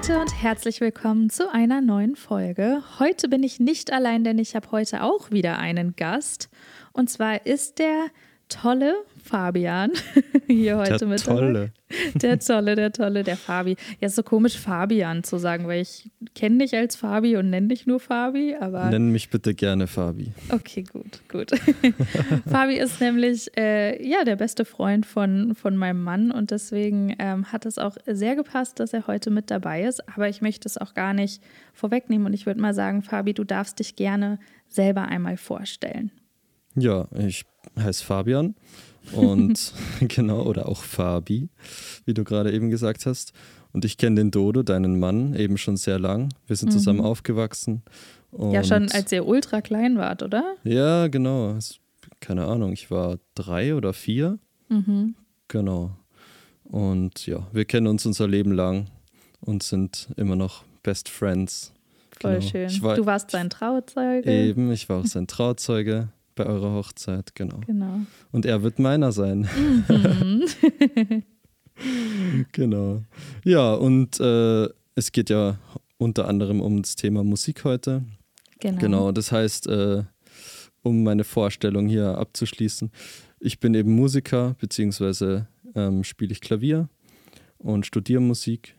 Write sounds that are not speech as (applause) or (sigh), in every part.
Leute und herzlich willkommen zu einer neuen Folge. Heute bin ich nicht allein, denn ich habe heute auch wieder einen Gast. Und zwar ist der tolle Fabian (laughs) hier heute der mit tolle. dabei. Der tolle, der tolle, der Fabi. Ja, ist so komisch, Fabian zu sagen, weil ich kenne dich als Fabi und nenne dich nur Fabi, aber. Nenn mich bitte gerne Fabi. Okay, gut, gut. (laughs) Fabi ist nämlich äh, ja der beste Freund von, von meinem Mann und deswegen ähm, hat es auch sehr gepasst, dass er heute mit dabei ist. Aber ich möchte es auch gar nicht vorwegnehmen und ich würde mal sagen, Fabi, du darfst dich gerne selber einmal vorstellen. Ja, ich heiße Fabian und (laughs) (laughs) genau, oder auch Fabi, wie du gerade eben gesagt hast. Und ich kenne den Dodo, deinen Mann, eben schon sehr lang. Wir sind zusammen aufgewachsen. ja, schon als ihr ultra klein wart, oder? Ja, genau. Keine Ahnung, ich war drei oder vier. Mhm. Genau. Und ja, wir kennen uns unser Leben lang und sind immer noch Best Friends. Voll Genau. schön. War- du warst sein Trauzeuge. Eben, ich war auch sein Trauzeuge bei eurer Hochzeit, genau. Genau. Und er wird meiner sein. Mhm. (laughs) genau. Ja, und äh, es geht ja unter anderem um das Thema Musik heute. Genau. Genau, das heißt, äh, um meine Vorstellung hier abzuschließen, ich bin eben Musiker, beziehungsweise ähm, spiele ich Klavier und studiere Musik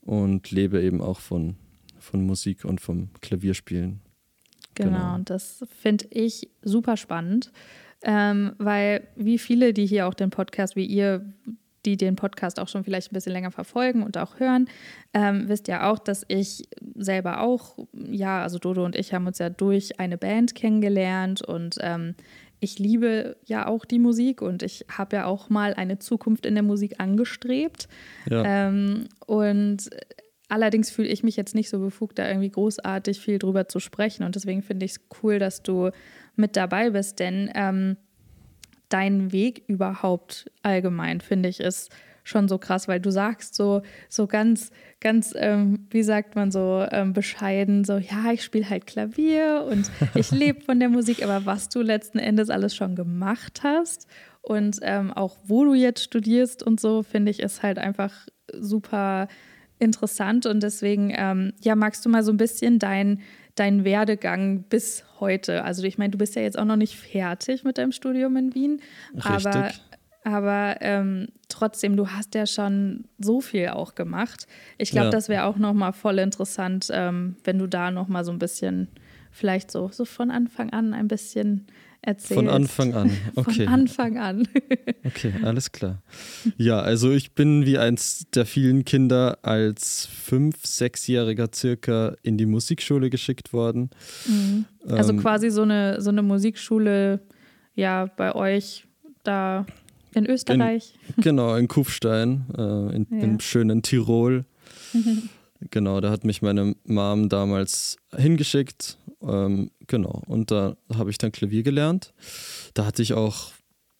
und lebe eben auch von, von Musik und vom Klavierspielen. Genau, Genau. und das finde ich super spannend, ähm, weil wie viele, die hier auch den Podcast, wie ihr, die den Podcast auch schon vielleicht ein bisschen länger verfolgen und auch hören, ähm, wisst ja auch, dass ich selber auch, ja, also Dodo und ich haben uns ja durch eine Band kennengelernt und ähm, ich liebe ja auch die Musik und ich habe ja auch mal eine Zukunft in der Musik angestrebt. Ja, Ähm, und allerdings fühle ich mich jetzt nicht so befugt, da irgendwie großartig viel drüber zu sprechen. Und deswegen finde ich es cool, dass du mit dabei bist, denn ähm, dein Weg überhaupt allgemein, finde ich, ist schon so krass, weil du sagst so, so ganz, ganz, ähm, wie sagt man so, ähm, bescheiden, so, ja, ich spiele halt Klavier und (laughs) ich lebe von der Musik, aber was du letzten Endes alles schon gemacht hast und ähm, auch wo du jetzt studierst und so, finde ich, ist halt einfach super interessant und deswegen, ähm, ja, magst du mal so ein bisschen dein, deinen Werdegang bis heute? Also ich meine, du bist ja jetzt auch noch nicht fertig mit deinem Studium in Wien, aber, Richtig. aber ähm, trotzdem, du hast ja schon so viel auch gemacht. Ich glaube, Ja. das wäre auch noch mal voll interessant, ähm, wenn du da noch mal so ein bisschen, vielleicht so, so von Anfang an ein bisschen erzählst. von Anfang an. (laughs) Okay. Von Anfang an. (laughs) Okay, alles klar. Ja, also ich bin wie eins der vielen Kinder als fünf-, sechsjähriger circa in die Musikschule geschickt worden. Also Ähm, quasi so eine, so eine Musikschule, ja, bei euch da in Österreich. Genau, in Kufstein, äh, in, (laughs) Ja. im schönen Tirol. Genau, da hat mich meine Mom damals hingeschickt. Ähm, genau, und da habe ich dann Klavier gelernt. Da hatte ich auch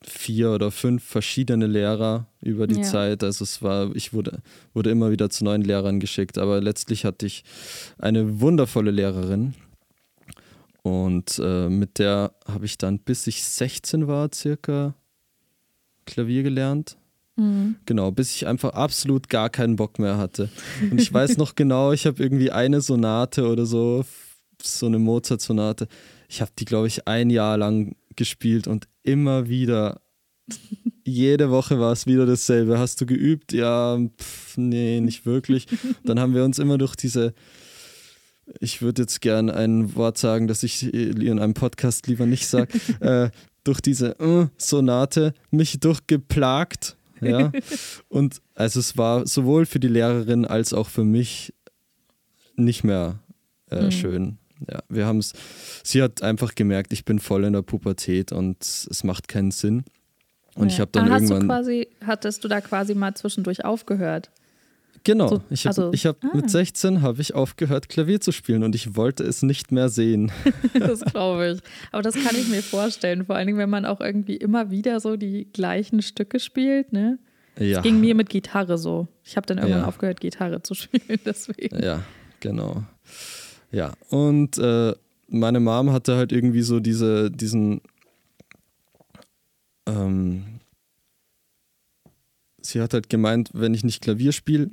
vier oder fünf verschiedene Lehrer über die Ja. Zeit. Also es war, ich wurde, wurde immer wieder zu neuen Lehrern geschickt, aber letztlich hatte ich eine wundervolle Lehrerin. Und äh, mit der habe ich dann, bis ich 16 war, circa Klavier gelernt. Mhm. Genau, bis ich einfach absolut gar keinen Bock mehr hatte. Und ich weiß noch (laughs) genau, ich habe irgendwie eine Sonate oder so, so eine Mozart-Sonate. Ich habe die, glaube ich, ein Jahr lang gespielt und immer wieder, jede Woche war es wieder dasselbe. Hast du geübt? Ja, pff, nee, nicht wirklich. Dann haben wir uns immer durch diese, ich würde jetzt gern ein Wort sagen, das ich in einem Podcast lieber nicht sage, (laughs) äh, durch diese äh, Sonate mich durchgeplagt. Ja. (laughs) Und also es war sowohl für die Lehrerin als auch für mich nicht mehr äh, Mhm. schön. Ja, wir haben es, sie hat einfach gemerkt, ich bin voll in der Pubertät und es macht keinen Sinn. Und ich Ja. habe dann Ah, hast du irgendwann. quasi, hattest du da quasi mal zwischendurch aufgehört? Genau, So, ich habe also- ich hab, ah. mit 16 habe ich aufgehört, Klavier zu spielen und ich wollte es nicht mehr sehen. (laughs) Das glaube ich. Aber das kann ich mir vorstellen, vor allen Dingen, wenn man auch irgendwie immer wieder so die gleichen Stücke spielt, ne? Ja, Ging mir mit Gitarre so. Ich habe dann irgendwann Ja. aufgehört, Gitarre zu (laughs) spielen, deswegen. ja, genau. Ja, und äh, meine Mom hatte halt irgendwie so diese, diesen, ähm, sie hat halt gemeint, wenn ich nicht Klavier spiele,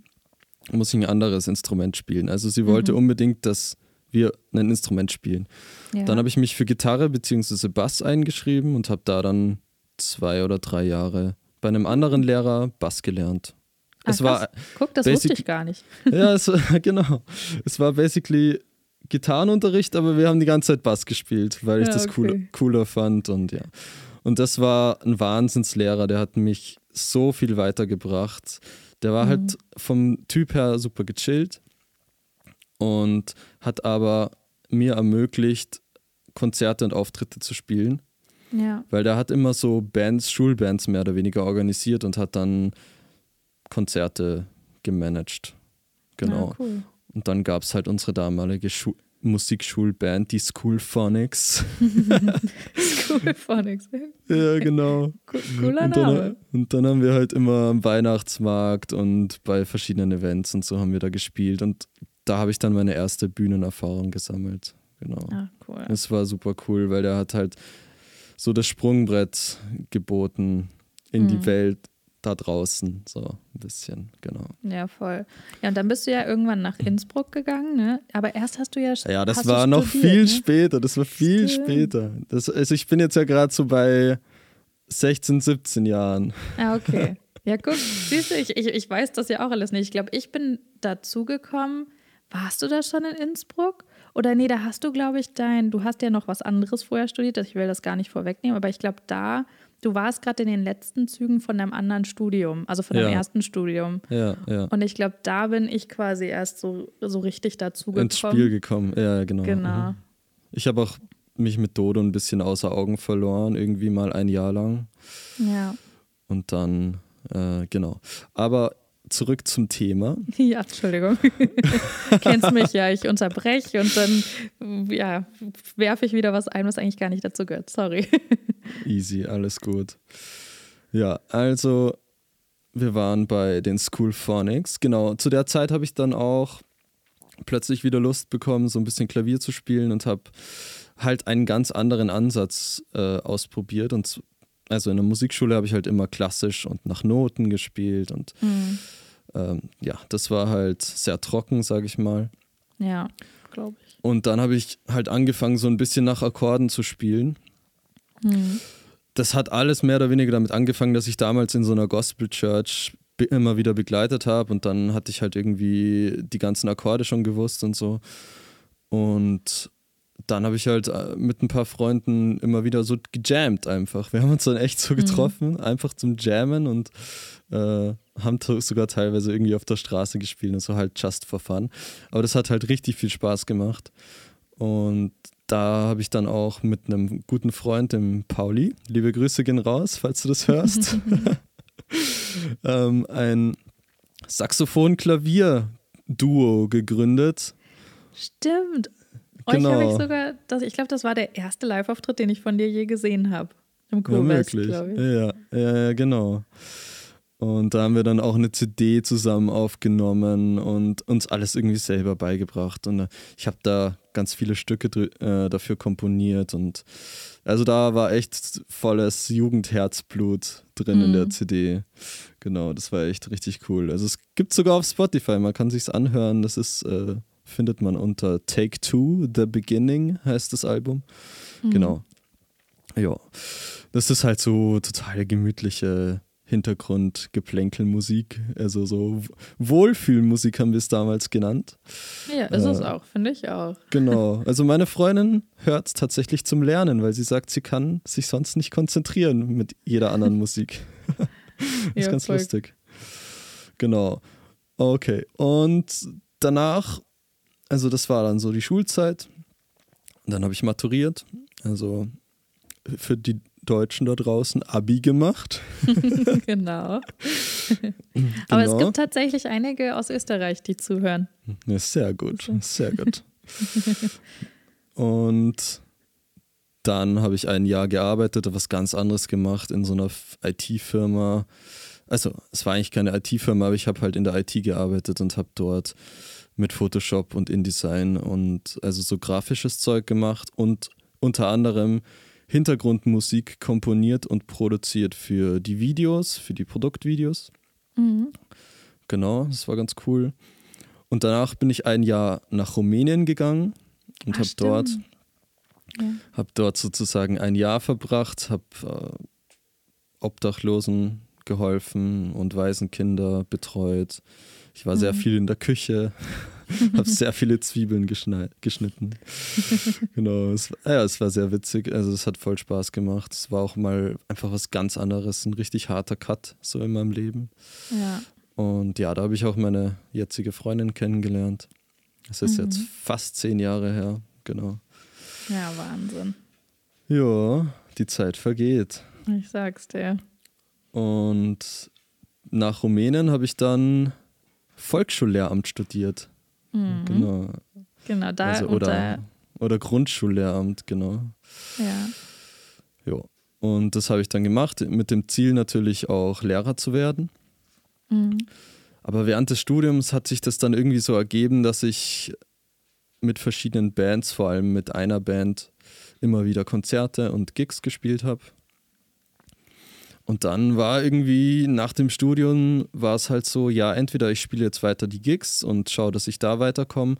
muss ich ein anderes Instrument spielen. Also sie wollte mhm. unbedingt, dass wir ein Instrument spielen. Ja. Dann habe ich mich für Gitarre bzw. Bass eingeschrieben und habe da dann zwei oder drei Jahre bei einem anderen Lehrer Bass gelernt. Ach, es war Guck, das wusste ich gar nicht. (laughs) ja, es, (laughs) genau. Es war basically Gitarrenunterricht, aber wir haben die ganze Zeit Bass gespielt, weil ich ja, das okay. cooler, cooler fand und ja. Und das war ein Wahnsinnslehrer, der hat mich so viel weitergebracht. Der war halt mhm. halt vom Typ her super gechillt und hat aber mir ermöglicht, Konzerte und Auftritte zu spielen. Ja. Weil der hat immer so Bands, Schulbands mehr oder weniger organisiert und hat dann Konzerte gemanagt. Genau. Ja, cool. Und dann gab es halt unsere damalige Schu Musikschulband, die School Phonics. (laughs) School (laughs) Phonics. ja, genau. Cooler und dann, Und dann haben wir halt immer am Weihnachtsmarkt und bei verschiedenen Events und so haben wir da gespielt. Und da habe ich dann meine erste Bühnenerfahrung gesammelt. Genau. Ah, cool. Es war super cool, weil der hat halt so das Sprungbrett geboten in mhm. die Welt da draußen, so ein bisschen, genau. Ja, voll. Ja, und dann bist du ja irgendwann nach Innsbruck gegangen, ne? Aber erst hast du ja. Ja, das war noch viel ne? später, das war viel Stimmt. später. Das, also ich bin jetzt ja gerade so bei 16, 17 Jahren. Ah, okay. (laughs) Ja, guck, siehst du, ich, ich, ich weiß das ja auch alles nicht. Ich glaube, ich bin dazugekommen. Warst du da schon in Innsbruck? Oder nee, da hast du, glaube ich, dein, du hast ja noch was anderes vorher studiert, ich will das gar nicht vorwegnehmen, aber ich glaube, da du warst gerade in den letzten Zügen von deinem anderen Studium, also von deinem ersten Studium. Ja, ja. Und ich glaube, da bin ich quasi erst so, so richtig dazu gekommen. Ins Spiel gekommen, ja, genau. Genau. Mhm. Ich habe auch mich mit Dodo ein bisschen außer Augen verloren, irgendwie mal ein Jahr lang. Ja. Und dann, äh, genau. Aber zurück zum Thema. (laughs) Ja, Entschuldigung. (laughs) Kennst mich ja, ich unterbreche und dann ja, werfe ich wieder was ein, was eigentlich gar nicht dazu gehört. Sorry. (laughs) Easy, alles gut. Ja, also wir waren bei den School Phonics. Genau, zu der Zeit habe ich dann auch plötzlich wieder Lust bekommen, so ein bisschen Klavier zu spielen und habe halt einen ganz anderen Ansatz äh, ausprobiert. Und also in der Musikschule habe ich halt immer klassisch und nach Noten gespielt und mhm. ähm, ja, das war halt sehr trocken, sage ich mal. Ja, glaube ich. Und dann habe ich halt angefangen, so ein bisschen nach Akkorden zu spielen. Mhm. Das hat alles mehr oder weniger damit angefangen, dass ich damals in so einer Gospel Church immer wieder begleitet habe und dann hatte ich halt irgendwie die ganzen Akkorde schon gewusst und so. Und dann habe ich halt äh, mit ein paar Freunden immer wieder so gejammt einfach. Wir haben uns dann echt so mhm. getroffen, mhm. einfach zum Jammen und äh, haben sogar teilweise irgendwie auf der Straße gespielt und so halt just for fun. Aber das hat halt richtig viel Spaß gemacht. Und da habe ich dann auch mit einem guten Freund, dem Pauli, liebe Grüße gehen raus, falls du das hörst, (laughs) ähm, ein Saxophon-Klavier-Duo gegründet. Stimmt. Genau. Euch habe ich sogar, das, ich glaube, das war der erste Live-Auftritt, den ich von dir je gesehen habe. Im Co-West, ja, glaube ich. Ja, ja, genau. Und da haben wir dann auch eine CD zusammen aufgenommen und uns alles irgendwie selber beigebracht. Und äh, ich habe da ganz viele Stücke äh, dafür komponiert. Und also da war echt volles Jugendherzblut drin mhm. in der mhm. CD. Genau, das war echt richtig cool. Also es gibt sogar auf Spotify, man kann sich's anhören. Das ist, äh, findet man unter Take Two, The Beginning heißt das Album. Mhm. Genau. Ja. Das ist halt so total gemütliche Hintergrundgeplänkelmusik, also so Wohlfühlmusik haben wir es damals genannt. Ja, ist äh, es auch, finde ich auch. Genau, (laughs) also meine Freundin hört es tatsächlich zum Lernen, weil sie sagt, sie kann sich sonst nicht konzentrieren mit jeder anderen (laughs) Musik. das ist ja, ganz voll. lustig. Genau. Okay, und danach, also das war dann so die Schulzeit. Dann habe ich maturiert, also für die Deutschen da draußen Abi gemacht. genau. (laughs) genau. Aber es gibt tatsächlich einige aus Österreich, die zuhören. Ja, sehr gut, sehr gut. (laughs) Und dann habe ich ein Jahr gearbeitet, was ganz anderes gemacht in so einer IT-Firma. Also es war eigentlich keine IT-Firma, aber ich habe halt in der IT gearbeitet und habe dort mit Photoshop und InDesign und also so grafisches Zeug gemacht und unter anderem Hintergrundmusik komponiert und produziert für die Videos, für die Produktvideos. Mhm. genau, das war ganz cool. Und danach bin ich ein Jahr nach Rumänien gegangen und habe dort, ja. hab dort sozusagen ein Jahr verbracht, habe äh, Obdachlosen geholfen und Waisenkinder betreut. Ich war mhm. sehr viel in der Küche, (laughs) (laughs) habe sehr viele Zwiebeln geschnitten. (laughs) genau, es, ja, es war sehr witzig. Also es hat voll Spaß gemacht. Es war auch mal einfach was ganz anderes, ein richtig harter Cut so in meinem Leben. Ja. Und ja, da habe ich auch meine jetzige Freundin kennengelernt. Das ist mhm. jetzt fast zehn Jahre her, genau. Ja, Wahnsinn. Ja, die Zeit vergeht. Ich sag's dir. Und nach Rumänien habe ich dann Volksschullehramt studiert. Mhm. Genau. Genau, da also, oder, da. oder Grundschullehramt, genau. Ja. Ja. Und das habe ich dann gemacht, mit dem Ziel natürlich auch Lehrer zu werden. Mhm. Aber während des Studiums hat sich das dann irgendwie so ergeben, dass ich mit verschiedenen Bands, vor allem mit einer Band, immer wieder Konzerte und Gigs gespielt habe. Und dann war irgendwie nach dem Studium war es halt so, ja, entweder ich spiele jetzt weiter die Gigs und schaue, dass ich da weiterkomme,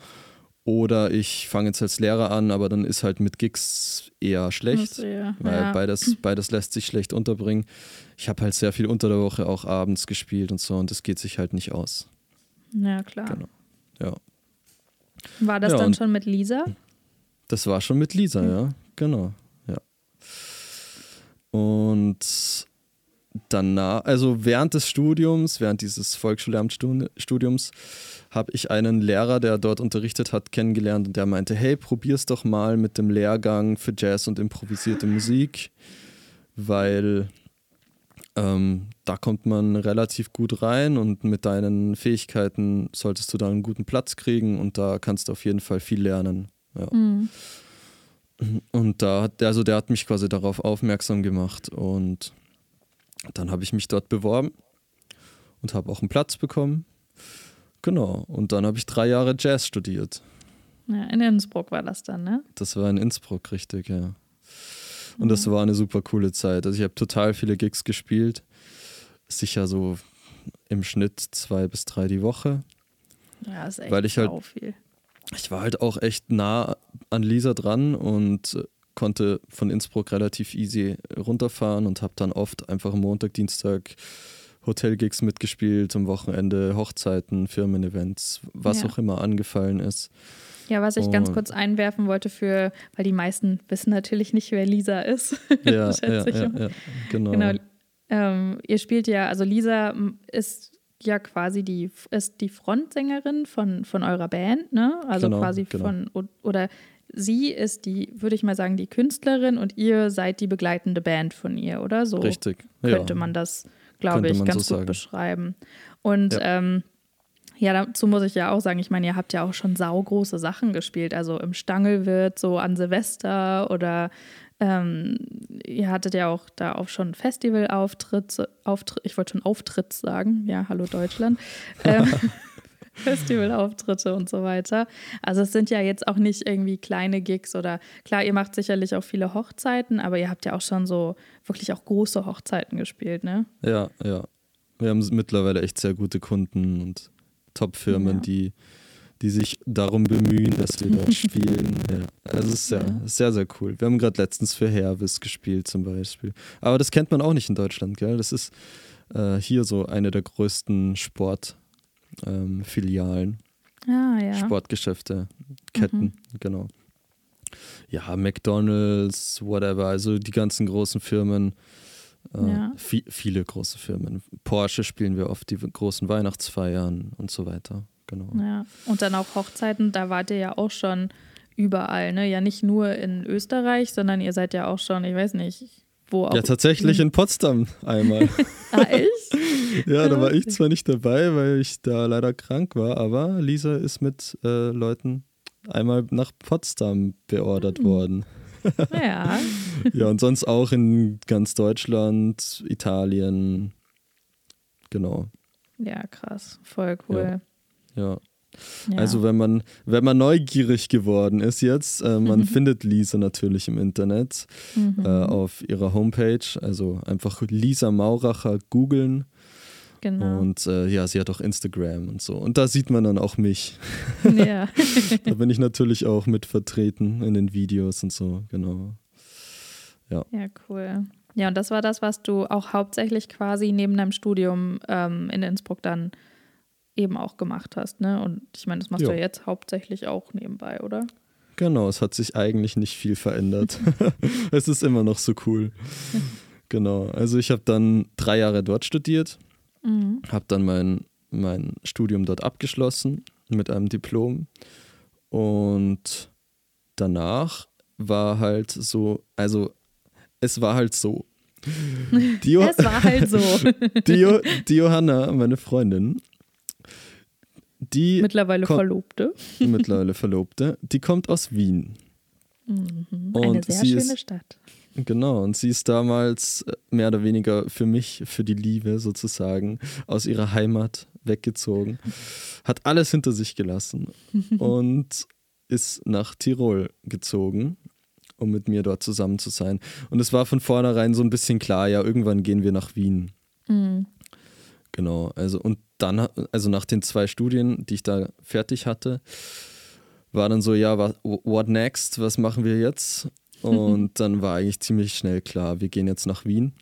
oder ich fange jetzt als Lehrer an, aber dann ist halt mit Gigs eher schlecht, eher, weil ja. beides, beides lässt sich schlecht unterbringen. Ich habe halt sehr viel unter der Woche auch abends gespielt und so und das geht sich halt nicht aus. Ja, klar. Genau. Ja. War das Ja, dann schon mit Lisa? Das war schon mit Lisa, ja, genau, ja. Und danach, also während des Studiums, während dieses Volksschullehramtsstudiums, habe ich einen Lehrer, der dort unterrichtet hat, kennengelernt und der meinte, hey, probier's doch mal mit dem Lehrgang für Jazz und improvisierte Musik, weil ähm, da kommt man relativ gut rein und mit deinen Fähigkeiten solltest du da einen guten Platz kriegen und da kannst du auf jeden Fall viel lernen. Ja. Mhm. Und da hat, also der hat mich quasi darauf aufmerksam gemacht und dann habe ich mich dort beworben und habe auch einen Platz bekommen. Genau. Und dann habe ich drei Jahre Jazz studiert. Ja, in Innsbruck war das dann, ne? Das war in Innsbruck, richtig, ja. Und das war eine super coole Zeit. Also ich habe total viele Gigs gespielt. Sicher so im Schnitt zwei bis drei die Woche. Ja, ist echt Weil ich halt- viel. ich war halt auch echt nah an Lisa dran und konnte von Innsbruck relativ easy runterfahren und habe dann oft einfach Montag, Dienstag Hotelgigs mitgespielt, am Wochenende Hochzeiten, Firmen-Events, was Ja. auch immer angefallen ist. Ja, was ich ganz Und- kurz einwerfen wollte für, weil die meisten wissen natürlich nicht, wer Lisa ist. (laughs) Ja, ja, ja, genau. Genau. Ähm, ihr spielt ja, also Lisa ist ja quasi die, ist die Frontsängerin von, von eurer Band, ne? Also Genau, quasi genau. von, oder sie ist die, würde ich mal sagen, die Künstlerin und ihr seid die begleitende Band von ihr, oder? So Richtig. könnte ja. man das, glaube ich, ganz so gut sagen. beschreiben. Und Ja. ähm, ja, dazu muss ich ja auch sagen, ich meine, ihr habt ja auch schon saugroße Sachen gespielt, also im Stangelwirt, so an Silvester oder ähm, ihr hattet ja auch da auch schon Festivalauftritt, Auftritt, ich wollte schon Auftritt sagen, ja, hallo Deutschland. (laughs) ähm, (laughs) Festivalauftritte und so weiter. Also es sind ja jetzt auch nicht irgendwie kleine Gigs oder klar, ihr macht sicherlich auch viele Hochzeiten, aber ihr habt ja auch schon so wirklich auch große Hochzeiten gespielt, ne? Ja, ja. Wir haben mittlerweile echt sehr gute Kunden und Top-Firmen, Ja. die, die sich darum bemühen, dass wir dort (laughs) spielen. Ja. Also es ist sehr, Ja. sehr, sehr cool. Wir haben gerade letztens für Hervis gespielt zum Beispiel. Aber das kennt man auch nicht in Deutschland, gell? Das ist äh, hier so eine der größten Sportfilialen, Ah, ja. Sportgeschäfte, Ketten, Mhm. genau. Ja, McDonalds, whatever, also die ganzen großen Firmen. Äh, Ja. vi- viele große Firmen. Porsche spielen wir oft die großen Weihnachtsfeiern und so weiter. Genau. Ja, und dann auch Hochzeiten, da wart ihr ja auch schon überall, ne? Ja, nicht nur in Österreich, sondern ihr seid ja auch schon, ich weiß nicht, wo auch. Ja, tatsächlich in Potsdam einmal. (laughs) ah, echt? ja, da war ich zwar nicht dabei, weil ich da leider krank war, aber Lisa ist mit äh, Leuten einmal nach Potsdam beordert Hm. worden. Ja. (laughs) Ja, und sonst auch in ganz Deutschland, Italien. Genau. Ja, krass. Voll cool. Ja. Ja. Also wenn man, wenn man neugierig geworden ist jetzt, äh, man findet Lisa natürlich im Internet Mhm. äh, auf ihrer Homepage. Also einfach Lisa Mauracher googeln Genau. Und äh, ja, sie hat auch Instagram und so. Und da sieht man dann auch mich. Ja. (laughs) da bin ich natürlich auch mit vertreten in den Videos und so, genau. Ja. Ja, cool. Ja, und das war das, was du auch hauptsächlich quasi neben deinem Studium ähm, in Innsbruck dann eben auch gemacht hast, ne? Und ich meine, das machst Ja. du ja jetzt hauptsächlich auch nebenbei, oder? Genau, es hat sich eigentlich nicht viel verändert. (laughs) es ist immer noch so cool. (laughs) Genau, also ich habe dann drei Jahre dort studiert, Mhm. habe dann mein, mein Studium dort abgeschlossen mit einem Diplom und danach war halt so, also es war halt so. (laughs) Die, Jo- Es war halt so. die, Jo- die Johanna, meine Freundin, die Mittlerweile. Verlobte. (laughs) mittlerweile Verlobte, die kommt aus Wien. Mhm. Eine sehr sie schöne ist- Stadt. Genau, und sie ist damals äh, mehr oder weniger für mich, für die Liebe sozusagen, aus ihrer Heimat weggezogen, hat alles hinter sich gelassen (laughs) und ist nach Tirol gezogen, um mit mir dort zusammen zu sein. Und es war von vornherein so ein bisschen klar, ja, irgendwann gehen wir nach Wien. Mhm. Genau, also und dann, also nach den zwei Studien, die ich da fertig hatte, war dann so, ja, wa- what next, was machen wir jetzt? (laughs) Und dann war eigentlich ziemlich schnell klar, wir gehen jetzt nach Wien.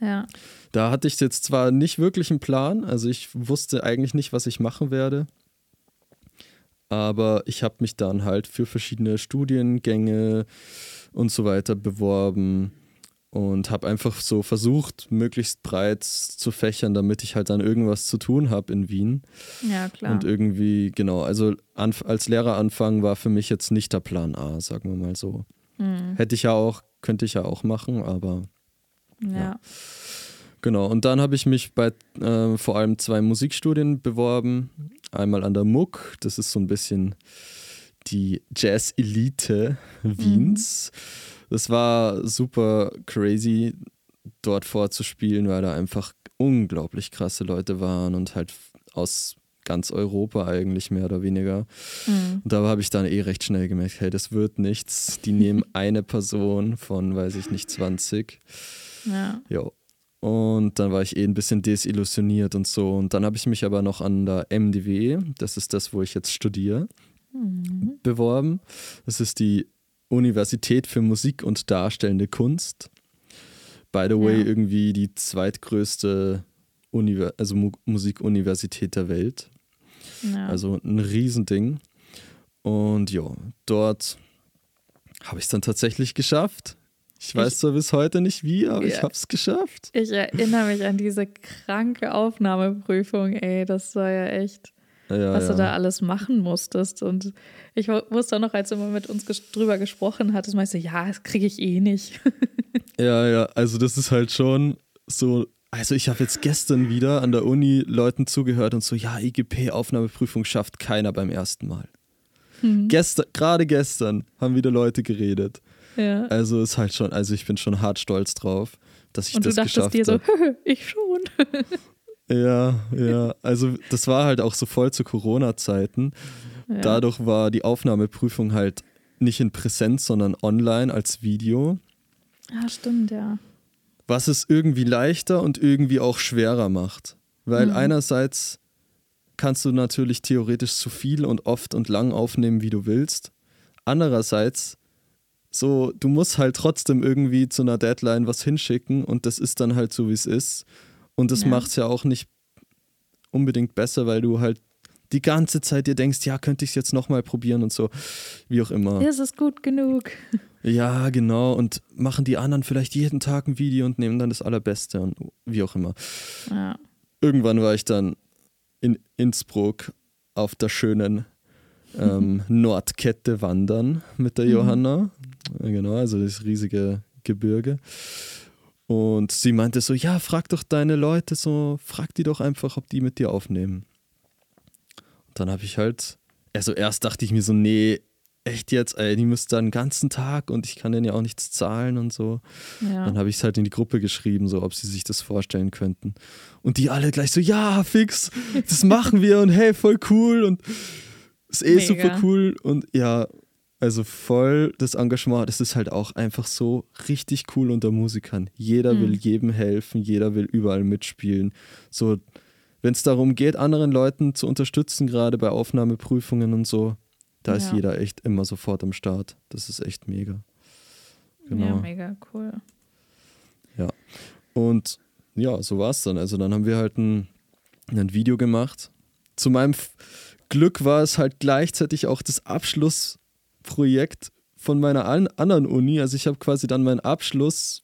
Ja. Da hatte ich jetzt zwar nicht wirklich einen Plan, also ich wusste eigentlich nicht, was ich machen werde, aber ich habe mich dann halt für verschiedene Studiengänge und so weiter beworben und habe einfach so versucht, möglichst breit zu fächern, damit ich halt dann irgendwas zu tun habe in Wien. Ja, klar. Und irgendwie, genau, also als Lehreranfang war für mich jetzt nicht der Plan A, sagen wir mal so. Mhm. Hätte ich ja auch, könnte ich ja auch machen, aber Ja. Genau, und dann habe ich mich bei äh, vor allem zwei Musikstudien beworben. Einmal an der MUC, das ist so ein bisschen die Jazz-Elite Wiens. Das war super crazy, dort vorzuspielen, weil da einfach unglaublich krasse Leute waren und halt aus ganz Europa eigentlich mehr oder weniger. Mhm. Und da habe ich dann eh recht schnell gemerkt, hey, das wird nichts. Die nehmen (laughs) eine Person von, weiß ich nicht, 20. Ja. Ja. Und dann war ich eh ein bisschen desillusioniert und so. Und dann habe ich mich aber noch an der MDW, das ist das, wo ich jetzt studiere, Mhm. beworben. Das ist die Universität für Musik und Darstellende Kunst. By the way, Ja. irgendwie die zweitgrößte Univer also Mu Musikuniversität der Welt. ja. Also ein Riesending. Und ja, dort habe ich es dann tatsächlich geschafft. Ich weiß Ich- zwar bis heute nicht wie, aber ich Ja. habe es geschafft. Ich erinnere mich an diese kranke Aufnahmeprüfung, ey. Das war ja echt, Ja, was ja. du da alles machen musstest. Und ich wu- wusste auch noch, als du mal mit uns ges drüber gesprochen hattest, meinst du, ja, das kriege ich eh nicht. (laughs) Ja, ja, also das ist halt schon so. Also ich habe jetzt gestern wieder an der Uni Leuten zugehört und so, ja, IGP-Aufnahmeprüfung schafft keiner beim ersten Mal. Mhm. Gestern, gerade gestern haben wieder Leute geredet. Ja. Also ist halt schon, also ich bin schon hart stolz drauf, dass ich Und du das dachtest geschafft dir so, habe. (laughs) ich schon. (laughs) Ja, ja. Also das war halt auch so voll zu Corona-Zeiten. Ja. Dadurch war die Aufnahmeprüfung halt nicht in Präsenz, sondern online als Video. Ah, stimmt, ja. was es irgendwie leichter und irgendwie auch schwerer macht. Weil Mhm. einerseits kannst du natürlich theoretisch so viel und oft und lang aufnehmen, wie du willst. Andererseits, so, du musst halt trotzdem irgendwie zu einer Deadline was hinschicken und das ist dann halt so, wie es ist. Und das Ja. macht es ja auch nicht unbedingt besser, weil du halt die ganze Zeit dir denkst, ja, könnte ich es jetzt nochmal probieren und so, wie auch immer. Ist es gut genug? Ja, genau. Und machen die anderen vielleicht jeden Tag ein Video und nehmen dann das Allerbeste und wie auch immer. Ja. Irgendwann war ich dann in Innsbruck auf der schönen ähm, (laughs) Nordkette wandern mit der Mhm. Johanna. Ja, Genau, also das riesige Gebirge. Und sie meinte so, ja, frag doch deine Leute so, frag die doch einfach, ob die mit dir aufnehmen. Und dann habe ich halt, also erst dachte ich mir so, nee, echt jetzt, ey, die müsste dann den ganzen Tag und ich kann denen ja auch nichts zahlen und so. ja. Dann habe ich es halt in die Gruppe geschrieben, so ob sie sich das vorstellen könnten. Und die alle gleich so, ja, fix, das machen wir und hey, voll cool und ist eh Mega. super cool. Und ja, also voll das Engagement, das ist halt auch einfach so richtig cool unter Musikern. Jeder Mhm. will jedem helfen, jeder will überall mitspielen. So, wenn es darum geht, anderen Leuten zu unterstützen, gerade bei Aufnahmeprüfungen und so, da ist Ja. jeder echt immer sofort am Start. Das ist echt mega. Genau. Ja, mega cool. Und ja, so war es dann. Also dann haben wir halt ein, ein Video gemacht. Zu meinem Glück war es halt gleichzeitig auch das Abschlussprojekt von meiner an anderen Uni. Also ich habe quasi dann meinen Abschluss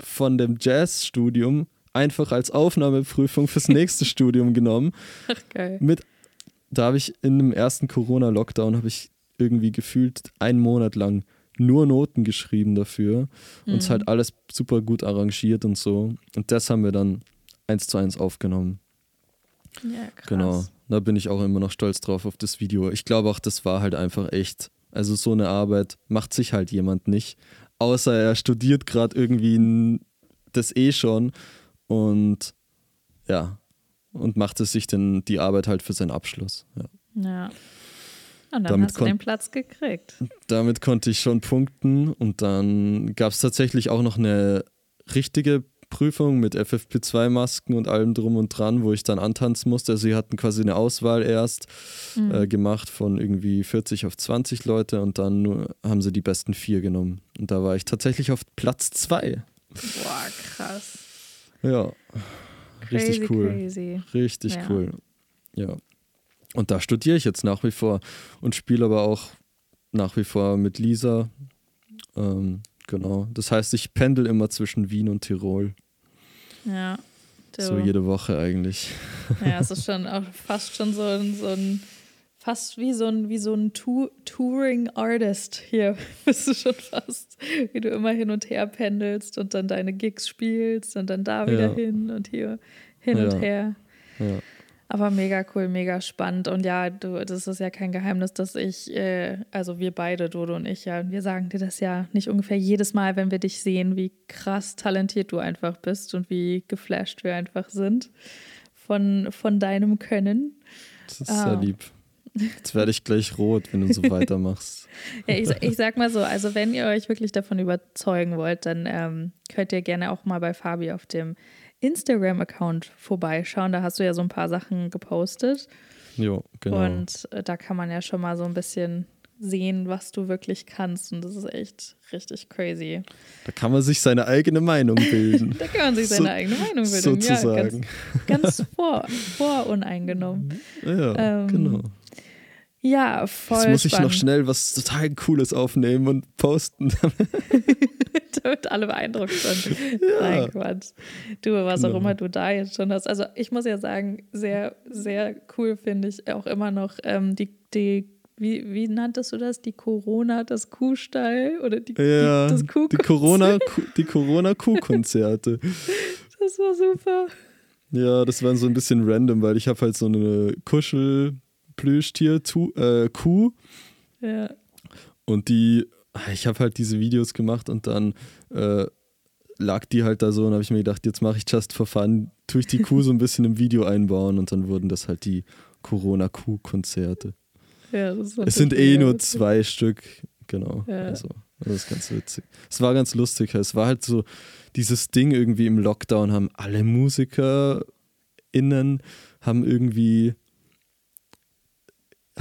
von dem Jazzstudium einfach als Aufnahmeprüfung fürs (laughs) nächste Studium genommen. Ach, geil. Mit, da habe ich in dem ersten Corona-Lockdown habe ich irgendwie gefühlt einen Monat lang nur Noten geschrieben dafür und es Mhm. halt alles super gut arrangiert und so. Und das haben wir dann eins zu eins aufgenommen. Ja, krass. Genau. Da bin ich auch immer noch stolz drauf auf das Video. Ich glaube auch, das war halt einfach echt. Also so eine Arbeit macht sich halt jemand nicht. Außer er studiert gerade irgendwie das eh schon und ja, und macht es sich dann die Arbeit halt für seinen Abschluss. Ja. Ja. Und dann Damit hast du den Platz gekriegt. Damit konnte ich schon punkten und dann gab es tatsächlich auch noch eine richtige Prüfung mit FFP2-Masken und allem drum und dran, wo ich dann antanzen musste. Also sie hatten quasi eine Auswahl erst Mhm. äh, gemacht von irgendwie 40 auf 20 Leute und dann nur, haben sie die besten vier genommen. Und da war ich tatsächlich auf Platz zwei. Boah, krass. Ja, Crazy, richtig cool. crazy. Richtig Ja. cool. Ja. Und da studiere ich jetzt nach wie vor und spiele aber auch nach wie vor mit Lisa. Ähm, genau. Das heißt, ich pendel immer zwischen Wien und Tirol. Ja. Du. So jede Woche eigentlich. Ja, es (laughs) ist schon auch fast schon so ein, so ein fast wie so ein, wie so ein Tu- Touring Artist hier. (laughs) Bist du schon fast, wie du immer hin und her pendelst und dann deine Gigs spielst und dann da wieder Ja. hin und hier hin Ja. und her. Ja. Aber mega cool, mega spannend. Und ja, du, das ist ja kein Geheimnis, dass ich, äh, also wir beide, Dodo und ich, ja, wir sagen dir das ja nicht ungefähr jedes Mal, wenn wir dich sehen, wie krass talentiert du einfach bist und wie geflasht wir einfach sind von, von deinem Können. Das ist Ah. sehr lieb. Jetzt werde ich gleich rot, wenn du so (laughs) weitermachst. Ja, ich, ich sag mal so, also wenn ihr euch wirklich davon überzeugen wollt, dann ähm, könnt ihr gerne auch mal bei Fabi auf dem Instagram-Account vorbeischauen. Da hast du ja so ein paar Sachen gepostet. Jo, genau. Und äh, da kann man ja schon mal so ein bisschen sehen, was du wirklich kannst. Und das ist echt richtig crazy. da kann man sich seine eigene Meinung bilden. (laughs) Da kann man sich So- seine eigene Meinung bilden. sozusagen. Ja, ganz, ganz vor, voruneingenommen. Ja, Ähm, genau. Ja, voll Jetzt muss ich noch spannend. schnell was total Cooles aufnehmen und posten. (laughs) damit alle beeindruckt sind. Nein, Quatsch. Du, was auch Genau. immer du da jetzt schon hast. Also ich muss ja sagen, sehr, sehr cool finde ich auch immer noch ähm, die, die wie, wie nanntest du das? Die Corona, das Kuhstall oder die, Ja, die, das die Kuhkonzert? Corona, (laughs) die Corona Kuhkonzerte. Das war super. Ja, das war so ein bisschen random, weil ich habe halt so eine Kuschel Plüschtier äh, Kuh Ja. und die ich habe halt diese Videos gemacht und dann äh, lag die halt da so und habe ich mir gedacht, jetzt mache ich just for fun, tue ich die Kuh so ein bisschen im Video einbauen und dann wurden das halt die Corona Kuh Konzerte. ja das Es sind eh nur witzig. zwei Stück, genau. Ja. Also, das ist ganz witzig. Es war ganz lustig. Es war halt so dieses Ding irgendwie im Lockdown haben alle MusikerInnen haben irgendwie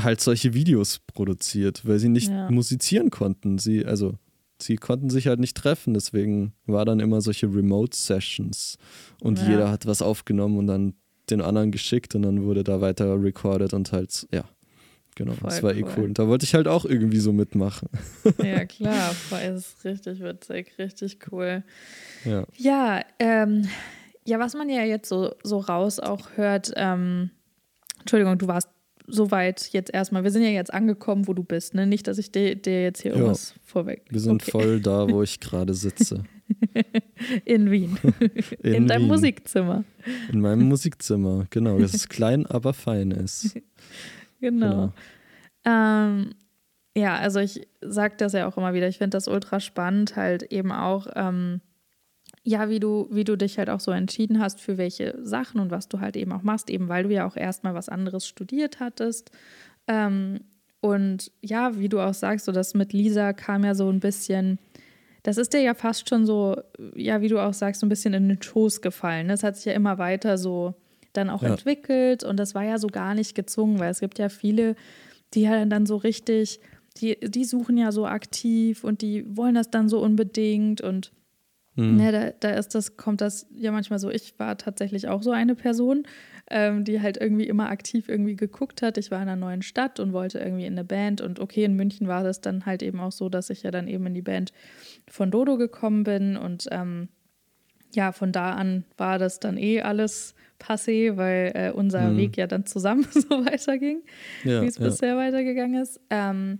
halt solche Videos produziert, weil sie nicht Ja. musizieren konnten. Sie, also, sie konnten sich halt nicht treffen, deswegen war dann immer solche Remote-Sessions und Ja. jeder hat was aufgenommen und dann den anderen geschickt und dann wurde da weiter recorded und halt, ja, genau, Voll das war eh cool. cool. Und da wollte ich halt auch irgendwie so mitmachen. (laughs) Ja, klar. Voll, es ist richtig witzig, richtig cool. Ja, Ja, ähm, ja, was man ja jetzt so, so raus auch hört, ähm, Entschuldigung, du warst soweit jetzt erstmal. Wir sind ja jetzt angekommen, wo du bist, ne? Nicht, dass ich dir, dir jetzt hier Ja. irgendwas vorweg. wir sind Okay. voll da, wo ich (laughs) gerade sitze. In Wien. (laughs) In, In deinem Wien. Musikzimmer. In meinem Musikzimmer, genau. Das ist klein, aber fein ist. (laughs) Genau. Ähm, ja, also ich sage das ja auch immer wieder. Ich finde das ultra spannend, halt eben auch, ähm, ja, wie du, wie du dich halt auch so entschieden hast, für welche Sachen und was du halt eben auch machst, eben weil du ja auch erstmal was anderes studiert hattest. Ähm, und ja, wie du auch sagst, so das mit Lisa kam ja so ein bisschen, das ist dir ja fast schon so, ja, wie du auch sagst, so ein bisschen in den Schoß gefallen. Das hat sich ja immer weiter so dann auch Ja. entwickelt und das war ja so gar nicht gezwungen, weil es gibt ja viele, die ja dann so richtig, die, die suchen ja so aktiv und die wollen das dann so unbedingt und Hm. Ne, da, da ist das, kommt das ja manchmal so. Ich war tatsächlich auch so eine Person, ähm, die halt irgendwie immer aktiv irgendwie geguckt hat. Ich war in einer neuen Stadt und wollte irgendwie in eine Band. Und okay, in München war das dann halt eben auch so, dass ich ja dann eben in die Band von Dodo gekommen bin. Und ähm, ja, von da an war das dann eh alles passé, weil äh, unser Mhm. Weg ja dann zusammen (laughs) so weiterging ja, wie es ja. bisher weitergegangen ist. Ähm,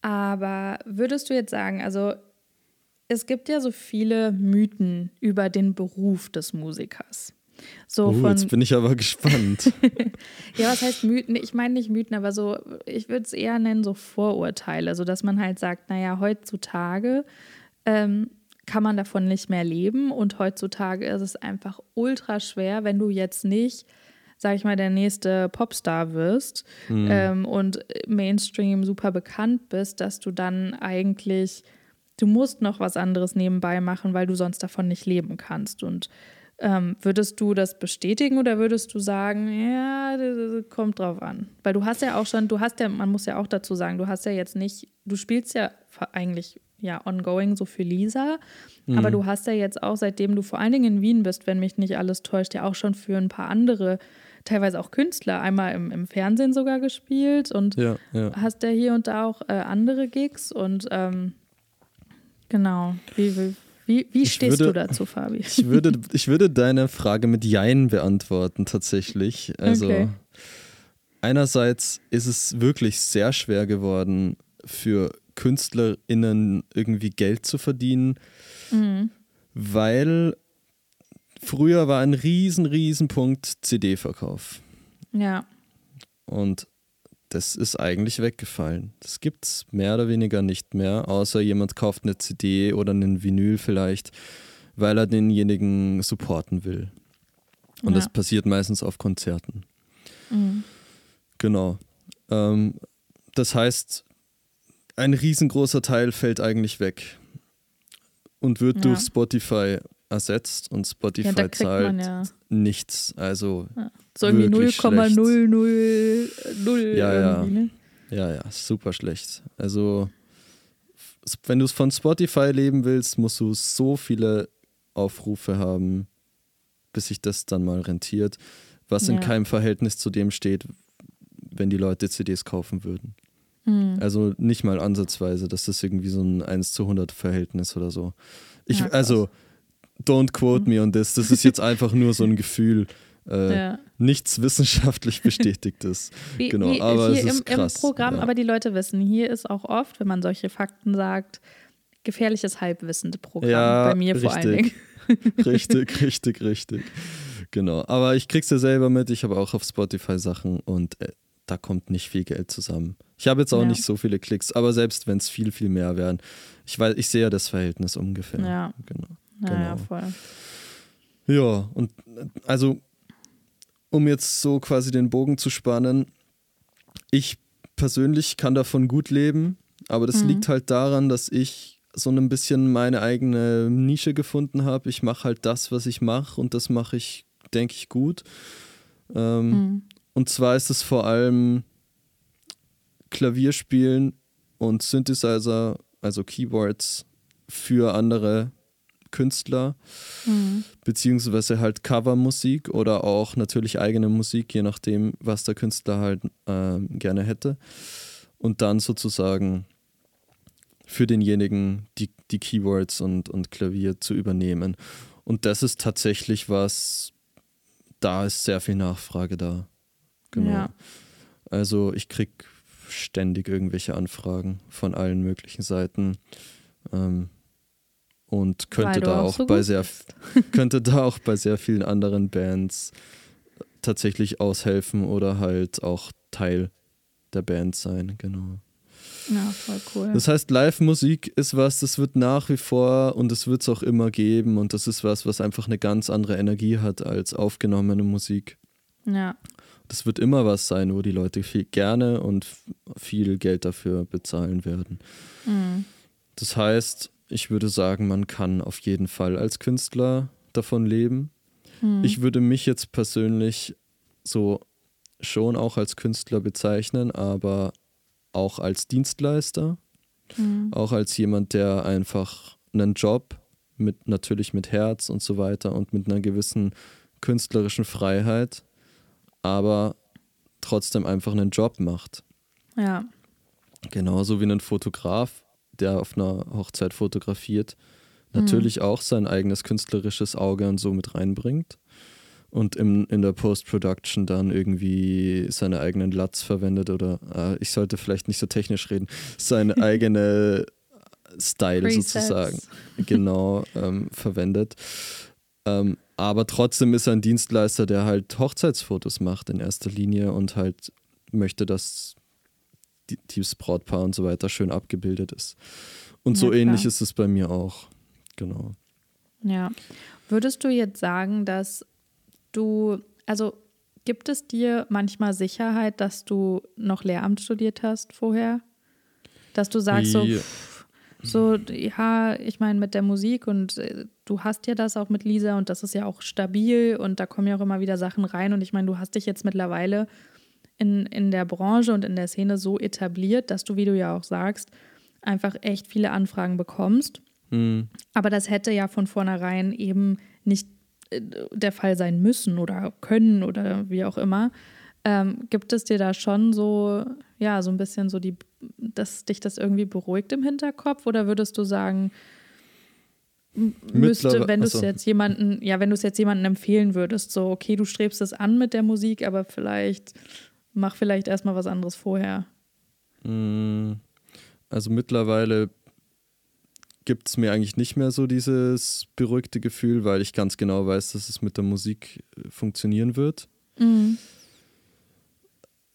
aber würdest du jetzt sagen, also es gibt ja so viele Mythen über den Beruf des Musikers. So Uh, jetzt bin ich aber gespannt. (laughs) ja, was heißt Mythen? Ich meine nicht Mythen, aber so, ich würde es eher nennen, so Vorurteile, so dass man halt sagt, naja, heutzutage ähm, kann man davon nicht mehr leben und heutzutage ist es einfach ultra schwer, wenn du jetzt nicht, sag ich mal, der nächste Popstar wirst ähm, und Mainstream super bekannt bist, dass du dann eigentlich, du musst noch was anderes nebenbei machen, weil du sonst davon nicht leben kannst und ähm, würdest du das bestätigen oder würdest du sagen, ja, das, kommt drauf an? Weil du hast ja auch schon, du hast ja, man muss ja auch dazu sagen, du hast ja jetzt nicht, du spielst ja eigentlich ja ongoing so für Lisa, aber du hast ja jetzt auch, seitdem du vor allen Dingen in Wien bist, wenn mich nicht alles täuscht, ja auch schon für ein paar andere, teilweise auch Künstler, einmal im, im Fernsehen sogar gespielt und ja, ja. hast ja hier und da auch äh, andere Gigs und ähm, genau, wie, wie, wie, wie stehst würde- du dazu, Fabi? Ich würde, ich würde deine Frage mit Jein beantworten, tatsächlich. Also, Okay. einerseits ist es wirklich sehr schwer geworden, für KünstlerInnen irgendwie Geld zu verdienen, Mhm. weil früher war ein riesen, riesen Punkt CD-Verkauf. Ja, Und das ist eigentlich weggefallen. Das gibt es mehr oder weniger nicht mehr, außer jemand kauft eine CD oder einen Vinyl vielleicht, weil er denjenigen supporten will. Und Ja. das passiert meistens auf Konzerten. Mhm. Genau. Ähm, das heißt, ein riesengroßer Teil fällt eigentlich weg und wird Ja. durch Spotify ersetzt und Spotify ja kriegt man zahlt ja nichts. Also so irgendwie wirklich 0,000 Ja, ja. ne? Ja, ja, super schlecht. Also, wenn du es von Spotify leben willst, musst du so viele Aufrufe haben, bis sich das dann mal rentiert, was in Ja. keinem Verhältnis zu dem steht, wenn die Leute CDs kaufen würden. Hm. Also nicht mal ansatzweise, dass das irgendwie so ein 1 zu 100 Verhältnis oder so. Ich, Ja, also, don't quote me on this. Das ist jetzt einfach nur so ein Gefühl. Äh, Ja. Nichts wissenschaftlich bestätigtes. Wie, genau, wie aber hier es ist im, krass, im Programm, ja. aber die Leute wissen, hier ist auch oft, wenn man solche Fakten sagt, gefährliches Halbwissende Programm. Ja, bei mir vor allen Dingen. richtig. (laughs) richtig, richtig, richtig. Genau. Aber ich krieg's ja selber mit. Ich habe auch auf Spotify Sachen und äh, da kommt nicht viel Geld zusammen. Ich habe jetzt auch Ja. nicht so viele Klicks, aber selbst wenn es viel, viel mehr wären, ich weiß, ich sehe ja das Verhältnis ungefähr. Ja. Genau. Naja, Genau. voll. Ja, und also, um jetzt so quasi den Bogen zu spannen, ich persönlich kann davon gut leben, aber das Mhm. liegt halt daran, dass ich so ein bisschen meine eigene Nische gefunden habe. Ich mache halt das, was ich mache und das mache ich, denke ich, gut. Ähm, Mhm. Und zwar ist es vor allem Klavierspielen und Synthesizer, also Keyboards für andere Künstler Mhm. beziehungsweise halt Covermusik oder auch natürlich eigene Musik, je nachdem, was der Künstler halt ähm, gerne hätte. Und dann sozusagen für denjenigen die, die Keywords und, und Klavier zu übernehmen. Und das ist tatsächlich was, da ist sehr viel Nachfrage da. Genau. Ja. Also ich krieg ständig irgendwelche Anfragen von allen möglichen Seiten. Ähm, und könnte da auch so bei sehr (laughs) (laughs) könnte da auch bei sehr vielen anderen Bands tatsächlich aushelfen oder halt auch Teil der Band sein, genau. Ja, voll cool. Das heißt, Live-Musik ist was, das wird nach wie vor und das wird es auch immer geben und das ist was, was einfach eine ganz andere Energie hat als aufgenommene Musik. ja. Das wird immer was sein, wo die Leute viel gerne und viel Geld dafür bezahlen werden. Mhm. Das heißt, ich würde sagen, man kann auf jeden Fall als Künstler davon leben. Mhm. Ich würde mich jetzt persönlich so schon auch als Künstler bezeichnen, aber auch als Dienstleister, mhm. auch als jemand, der einfach einen Job mit natürlich mit Herz und so weiter und mit einer gewissen künstlerischen Freiheit, aber trotzdem einfach einen Job macht. Ja. Genauso wie ein Fotograf, der auf einer Hochzeit fotografiert, natürlich mhm. auch sein eigenes künstlerisches Auge und so mit reinbringt und im, in der Post-Production dann irgendwie seine eigenen Latz verwendet oder äh, ich sollte vielleicht nicht so technisch reden, seine (laughs) eigene Style sozusagen genau ähm, verwendet. Ähm, aber trotzdem ist er ein Dienstleister, der halt Hochzeitsfotos macht in erster Linie und halt möchte, dass die, das Brautpaar und so weiter schön abgebildet ist. Und ja, so klar. ähnlich ist es bei mir auch. Genau. Ja. Würdest du jetzt sagen, dass du, also gibt es dir manchmal Sicherheit, dass du noch Lehramt studiert hast vorher? Dass du sagst so, pff, so, ja, ich meine mit der Musik und äh, du hast ja das auch mit Lisa und das ist ja auch stabil und da kommen ja auch immer wieder Sachen rein und ich meine, du hast dich jetzt mittlerweile in, in der Branche und in der Szene so etabliert, dass du, wie du ja auch sagst, einfach echt viele Anfragen bekommst. Mhm. Aber das hätte ja von vornherein eben nicht äh, der Fall sein müssen oder können oder wie auch immer. Ähm, gibt es dir da schon so, ja, so ein bisschen so die, dass dich das irgendwie beruhigt im Hinterkopf oder würdest du sagen, müsste, wenn du es jetzt jemanden, ja, wenn du es jetzt jemanden empfehlen würdest, so, okay, du strebst es an mit der Musik, aber vielleicht mach vielleicht erstmal was anderes vorher. Mm, also mittlerweile gibt es mir eigentlich nicht mehr so dieses beruhigte Gefühl, weil ich ganz genau weiß, dass es mit der Musik äh, funktionieren wird. Mhm.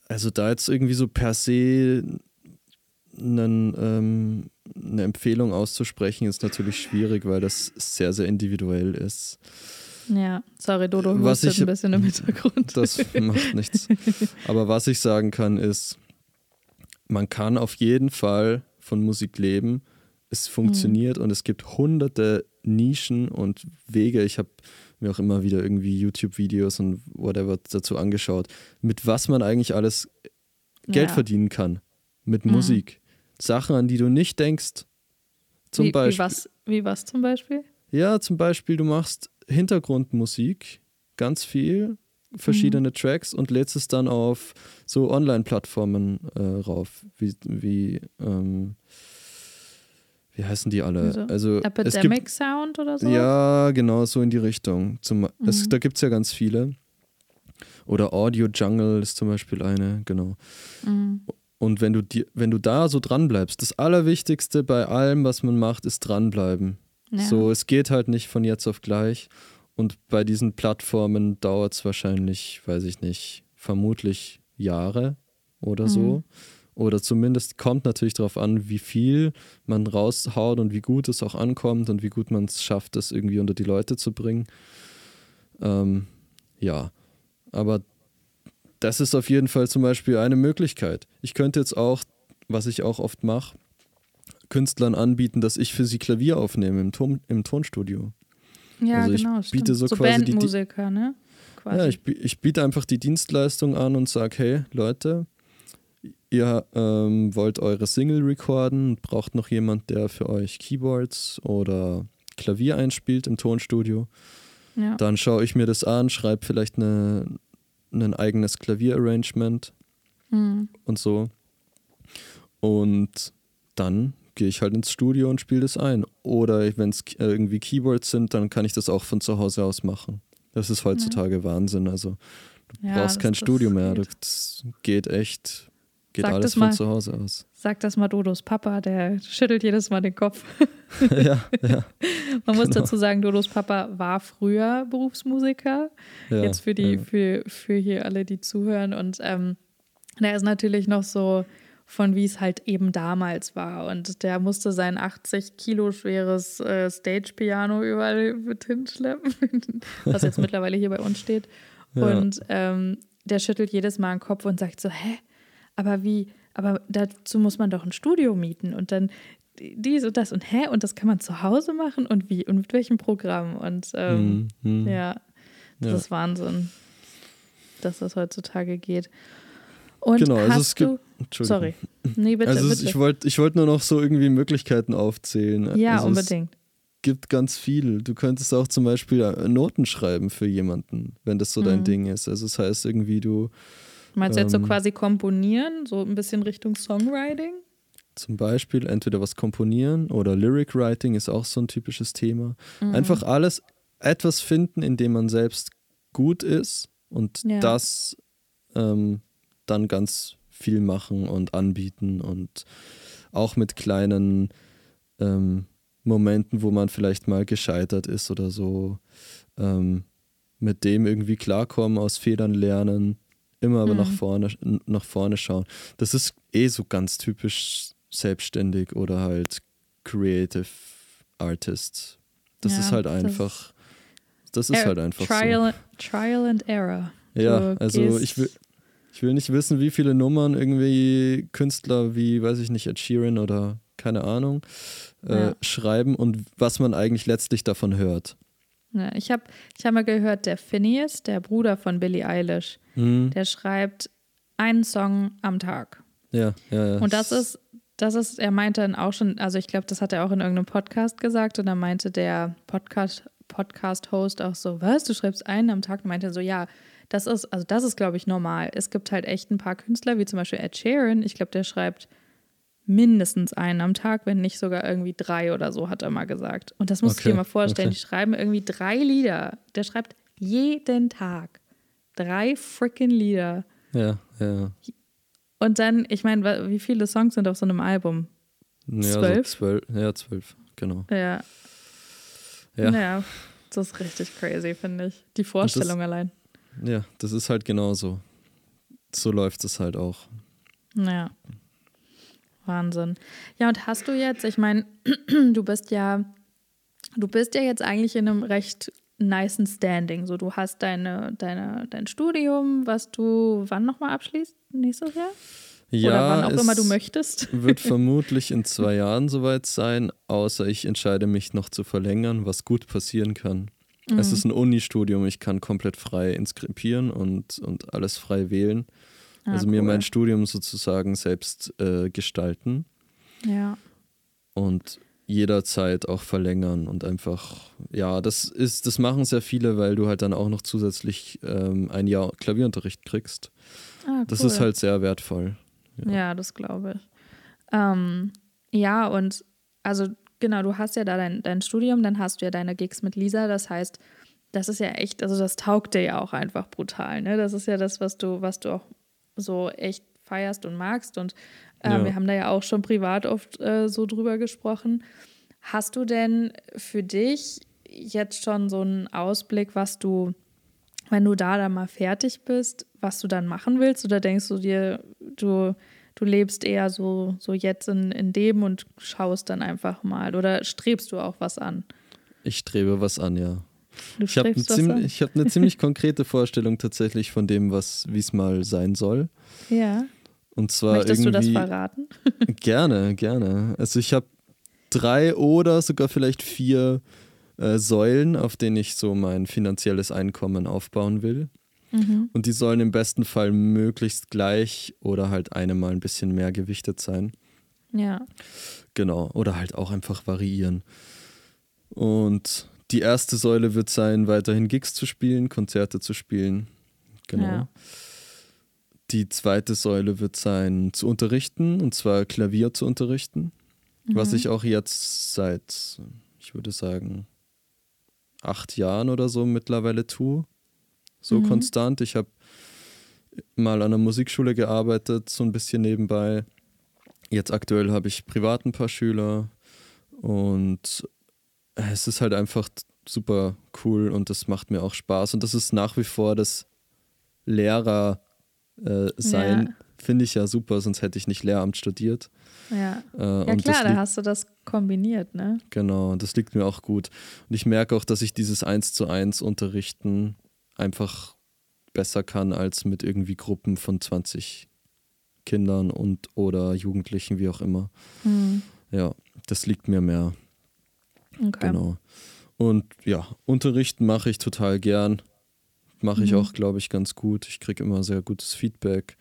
Also da jetzt irgendwie so per se einen, ähm, eine Empfehlung auszusprechen, ist natürlich schwierig, weil das sehr, sehr individuell ist. Ja, sorry, Dodo was ich, ein bisschen im Hintergrund. Das macht nichts. (laughs) Aber was ich sagen kann, ist, man kann auf jeden Fall von Musik leben es funktioniert mhm. und es gibt hunderte Nischen und Wege. Ich habe mir auch immer wieder irgendwie YouTube-Videos und whatever dazu angeschaut, mit was man eigentlich alles Geld ja. verdienen kann. Mit mhm. Musik. Sachen, an die du nicht denkst. Zum wie, Beispiel. Wie was, wie was zum Beispiel? Ja, zum Beispiel, du machst Hintergrundmusik, ganz viel, verschiedene mhm. Tracks und lädst es dann auf so Online-Plattformen äh, rauf, wie, wie ähm, wie heißen die alle? Also, also Epidemic gibt, Sound oder so? Ja, genau, so in die Richtung. Zum, mhm. es, da gibt es ja ganz viele. Oder Audio Jungle ist zum Beispiel eine, genau. Mhm. Und wenn du, die, wenn du da so dran bleibst, das Allerwichtigste bei allem, was man macht, ist dranbleiben. Ja. So, es geht halt nicht von jetzt auf gleich. Und bei diesen Plattformen dauert es wahrscheinlich, weiß ich nicht, vermutlich Jahre oder mhm. so. Oder zumindest kommt natürlich darauf an, wie viel man raushaut und wie gut es auch ankommt und wie gut man es schafft, das irgendwie unter die Leute zu bringen. Ähm, ja, aber das ist auf jeden Fall zum Beispiel eine Möglichkeit. Ich könnte jetzt auch, was ich auch oft mache, Künstlern anbieten, dass ich für sie Klavier aufnehme im, Ton, im Tonstudio. Ja, also genau. Ich biete so, so quasi Bandmusiker, die, ne? Quasi. Ja, ich, ich biete einfach die Dienstleistung an und sage, hey Leute, ihr ähm, wollt eure Single recorden, braucht noch jemand, der für euch Keyboards oder Klavier einspielt im Tonstudio. Ja. Dann schaue ich mir das an, schreibe vielleicht eine, ein eigenes Klavierarrangement mhm. und so. Und dann gehe ich halt ins Studio und spiele das ein. Oder wenn es irgendwie Keyboards sind, dann kann ich das auch von zu Hause aus machen. Das ist heutzutage ja. Wahnsinn. Also du ja, brauchst kein Studio mehr. Geht. Das geht echt Geht sag alles von mal, zu Hause aus. Sag das mal Dodos Papa, der schüttelt jedes Mal den Kopf. (laughs) ja, ja. (laughs) Man muss genau. dazu sagen, Dodos Papa war früher Berufsmusiker. Ja, Jetzt für die, ja. für, für hier alle, die zuhören. Und ähm, der ist natürlich noch so von wie es halt eben damals war. Und der musste sein 80 Kilo schweres äh, Stage-Piano überall mit hinschleppen, (laughs) was jetzt mittlerweile hier bei uns steht. Ja. Und ähm, der schüttelt jedes Mal den Kopf und sagt so, hä? aber wie, aber dazu muss man doch ein Studio mieten und dann dies und das und hä, und das kann man zu Hause machen und wie und mit welchem Programm und ähm, mhm. ja, Das Ja. ist Wahnsinn, dass das heutzutage geht. Und Genau, hast also es gibt- du, Entschuldigung. Sorry, nee, bitte, also es- bitte. ich wollte ich wollt nur noch so irgendwie Möglichkeiten aufzählen. ja, also unbedingt. Es gibt ganz viel. Du könntest auch zum Beispiel äh, Noten schreiben für jemanden, wenn das so dein Mhm. Ding ist. Also das heißt irgendwie du Meinst du jetzt so ähm, quasi komponieren, so ein bisschen Richtung Songwriting? zum Beispiel entweder was komponieren oder Lyric Writing ist auch so ein typisches Thema. Mhm. Einfach alles, etwas finden, in dem man selbst gut ist und Ja. das ähm, dann ganz viel machen und anbieten und auch mit kleinen ähm, Momenten, wo man vielleicht mal gescheitert ist oder so, ähm, mit dem irgendwie klarkommen, aus Fehlern lernen, immer aber nach, Mhm. vorne, nach vorne schauen. Das ist eh so ganz typisch selbstständig oder halt Creative Artist. Das Ja, ist halt das- einfach, das ist Er- halt einfach so. Trial, Trial and Error. Ja, Du also ich will, ich will nicht wissen, wie viele Nummern irgendwie Künstler wie, weiß ich nicht, Ed Sheeran oder keine Ahnung, äh, Ja. schreiben und was man eigentlich letztlich davon hört. Ja, ich habe ich hab mal gehört, der Phineas, der Bruder von Billie Eilish, Hm, der schreibt einen Song am Tag. ja, ja, ja. Und das ist, das ist, er meinte dann auch schon, also ich glaube, das hat er auch in irgendeinem Podcast gesagt und da meinte der Podcast, Podcast-Host auch so, was, du schreibst einen am Tag? Und meinte er so, ja, das ist, also das ist, glaube ich, normal. Es gibt halt echt ein paar Künstler, wie zum Beispiel Ed Sheeran, ich glaube, der schreibt mindestens einen am Tag, wenn nicht sogar irgendwie drei oder so, hat er mal gesagt. Und das musst du Okay, dir mal vorstellen, okay. die schreiben irgendwie drei Lieder. Der schreibt jeden Tag drei freaking Lieder. ja, ja. Und dann, ich meine, wie viele Songs sind auf so einem Album? ja Zwölf? So zwölf? Ja, zwölf, genau. Ja. Ja, Naja, das ist richtig crazy, finde ich. Die Vorstellung allein. Ja, das ist halt genauso. So läuft es halt auch. Naja. Wahnsinn. Ja, und hast du jetzt, ich meine, (clears throat) du bist ja, du bist ja jetzt eigentlich in einem recht nicen Standing. So, du hast deine, deine, dein Studium, was du wann nochmal abschließt? Nächstes Jahr? Ja, Oder wann auch immer du möchtest. (laughs) wird (laughs) vermutlich in zwei Jahren soweit sein, außer ich entscheide mich noch zu verlängern, was gut passieren kann. Es Mhm. ist ein Uni-Studium, ich kann komplett frei inskribieren und, und alles frei wählen. Ah, also mir cool. mein Studium sozusagen selbst äh, gestalten Ja. und jederzeit auch verlängern und einfach, ja, das ist, das machen sehr viele, weil du halt dann auch noch zusätzlich ähm, ein Jahr Klavierunterricht kriegst. Ah, Das cool. ist halt sehr wertvoll. Ja, das glaube ich. Ähm, ja, und also genau, du hast ja da dein, dein Studium, dann hast du ja deine Gigs mit Lisa. Das heißt, das ist ja echt, also das taugt dir ja auch einfach brutal. Ne? Das ist ja das, was du, was du auch so echt feierst und magst. Und äh, Ja. wir haben da ja auch schon privat oft äh, so drüber gesprochen. Hast du denn für dich jetzt schon so einen Ausblick, was du, wenn du da dann mal fertig bist, was du dann machen willst? Oder denkst du dir, du, du lebst eher so, so jetzt in, in dem und schaust dann einfach mal? Oder strebst du auch was an? Ich strebe was an, ja. Du Ich habe eine, ziemlich, ich hab eine ziemlich konkrete Vorstellung tatsächlich von dem, was wie es mal sein soll. Ja. Und zwar Möchtest du das irgendwie verraten? (laughs) (laughs) gerne, gerne. Also ich habe drei oder sogar vielleicht vier äh, Säulen, auf denen ich so mein finanzielles Einkommen aufbauen will. Mhm. Und die sollen im besten Fall möglichst gleich oder halt eine mal ein bisschen mehr gewichtet sein. Ja. Genau. Oder halt auch einfach variieren. Und die erste Säule wird sein, weiterhin Gigs zu spielen, Konzerte zu spielen. Genau. Ja. Die zweite Säule wird sein, zu unterrichten, und zwar Klavier zu unterrichten. Was Mhm. ich auch jetzt seit, ich würde sagen, acht Jahren oder so mittlerweile tue. So Mhm. konstant. Ich habe mal an einer Musikschule gearbeitet, so ein bisschen nebenbei. Jetzt aktuell habe ich privat ein paar Schüler und es ist halt einfach super cool und das macht mir auch Spaß. Und das ist nach wie vor das Lehrer äh, sein, Ja. finde ich ja super, sonst hätte ich nicht Lehramt studiert. Ja. Äh, Ja, und klar, da hast du das kombiniert, ne? genau, das liegt mir auch gut. Und ich merke auch, dass ich dieses Eins zu eins Unterrichten einfach besser kann als mit irgendwie Gruppen von 20 Kindern und oder Jugendlichen, wie auch immer. Mhm. Ja, das liegt mir mehr. Okay. Genau. Und ja, Unterrichten mache ich total gern. mache ich Mhm. auch, glaube ich, ganz gut. Ich kriege immer sehr gutes Feedback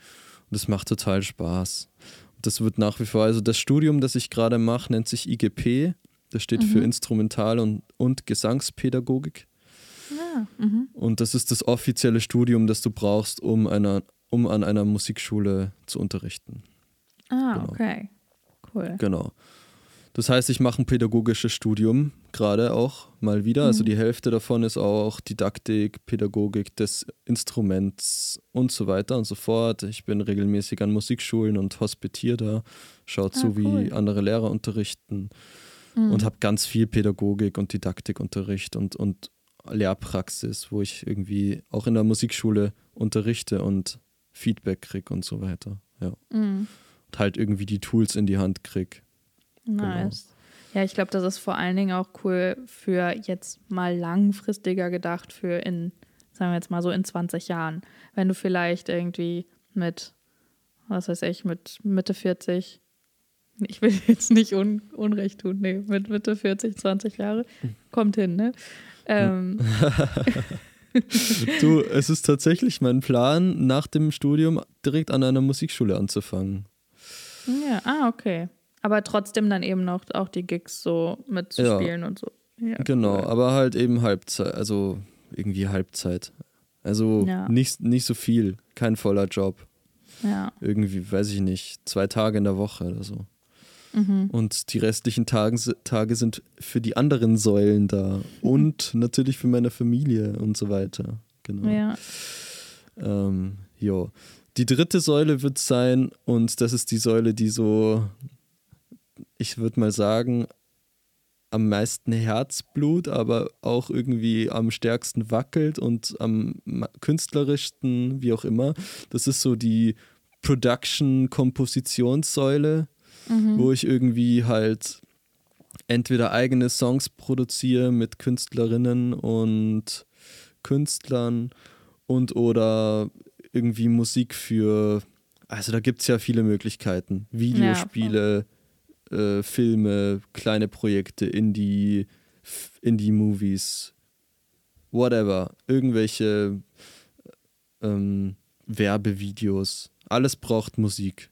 und es macht total Spaß. Und das wird nach wie vor, also das Studium, das ich gerade mache, nennt sich IGP. Das steht für Mhm. Instrumental- und, und Gesangspädagogik. Ja. Mhm. Und das ist das offizielle Studium, das du brauchst, um, einer, um an einer Musikschule zu unterrichten. Ah, Genau. okay. Cool. Genau. Das heißt, ich mache ein pädagogisches Studium, gerade auch mal wieder. Also Mhm. die Hälfte davon ist auch Didaktik, Pädagogik des Instruments und so weiter und so fort. Ich bin regelmäßig an Musikschulen und hospitiere da, schaue Ah, zu, wie cool. andere Lehrer unterrichten Mhm. und habe ganz viel Pädagogik und Didaktikunterricht und, und Lehrpraxis, wo ich irgendwie auch in der Musikschule unterrichte und Feedback kriege und so weiter. Ja. Mhm. Und halt irgendwie die Tools in die Hand kriege. Genau. Nice. Ja, ich glaube, das ist vor allen Dingen auch cool für jetzt mal langfristiger gedacht, für in, sagen wir jetzt mal so in 20 Jahren. Wenn du vielleicht irgendwie mit, was weiß ich, mit Mitte 40, ich will (laughs) jetzt nicht un, Unrecht tun, nee, mit Mitte 40, 20 Jahre, kommt hin, ne? Ähm, (laughs) Du, es ist tatsächlich mein Plan, nach dem Studium direkt an einer Musikschule anzufangen. ja, ah, okay. Aber trotzdem dann eben noch auch die Gigs so mitzuspielen und so. Ja, Genau, cool. aber halt eben Halbzeit, also irgendwie Halbzeit. Also Ja. nicht, nicht so viel, kein voller Job. Ja. Irgendwie, weiß ich nicht, zwei Tage in der Woche oder so. Mhm. Und die restlichen Tagen, Tage sind für die anderen Säulen da. Und natürlich für meine Familie und so weiter. Genau. Ja. Ähm, jo. Die dritte Säule wird sein, und das ist die Säule, die so, ich würde mal sagen, am meisten Herzblut, aber auch irgendwie am stärksten wackelt und am künstlerischsten, wie auch immer. Das ist so die Production-Kompositionssäule, Mhm. wo ich irgendwie halt entweder eigene Songs produziere mit Künstlerinnen und Künstlern und oder irgendwie Musik für, also da gibt es ja viele Möglichkeiten. Videospiele, äh, Filme, kleine Projekte, Indie, Indie-Movies, whatever, irgendwelche ähm, Werbevideos. Alles braucht Musik.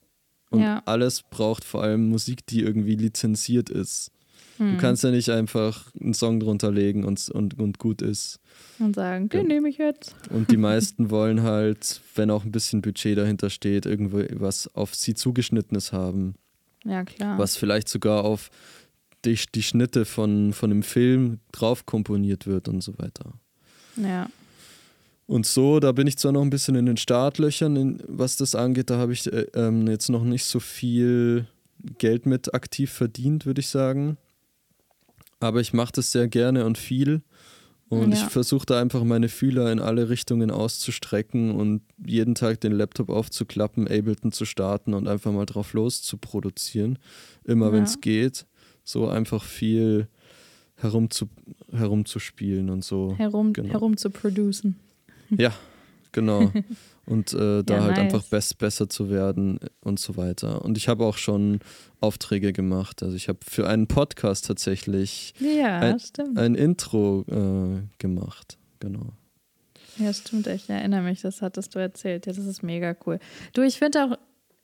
Und Ja. alles braucht vor allem Musik, die irgendwie lizenziert ist. Du Mhm. kannst ja nicht einfach einen Song drunter legen und, und, und gut ist. Und sagen, den Ja. nehme ich jetzt. Und die (laughs) meisten wollen halt, wenn auch ein bisschen Budget dahinter steht, irgendwo was auf sie zugeschnittenes haben. Ja, klar. Was vielleicht sogar auf die, die Schnitte von, von einem Film drauf komponiert wird und so weiter. Ja. Und so, da bin ich zwar noch ein bisschen in den Startlöchern, in, was das angeht, da habe ich äh, ähm, jetzt noch nicht so viel Geld mit aktiv verdient, würde ich sagen. Aber ich mache das sehr gerne und viel. Und ich Ja. versuche da einfach meine Fühler in alle Richtungen auszustrecken und jeden Tag den Laptop aufzuklappen, Ableton zu starten und einfach mal drauf los zu produzieren. Immer Ja. wenn es geht. So einfach viel herumzu, herumzuspielen und so. Herum, Genau. herum zu producen. Ja, genau. (laughs) Und äh, da Ja, halt nice. einfach best, besser zu werden und so weiter. Und ich habe auch schon Aufträge gemacht. Also ich habe für einen Podcast tatsächlich Ja, Ein- ein Intro äh, gemacht. Genau. Ja, stimmt. Ich erinnere mich, das hattest du erzählt. Ja, das ist mega cool. Du, ich finde auch,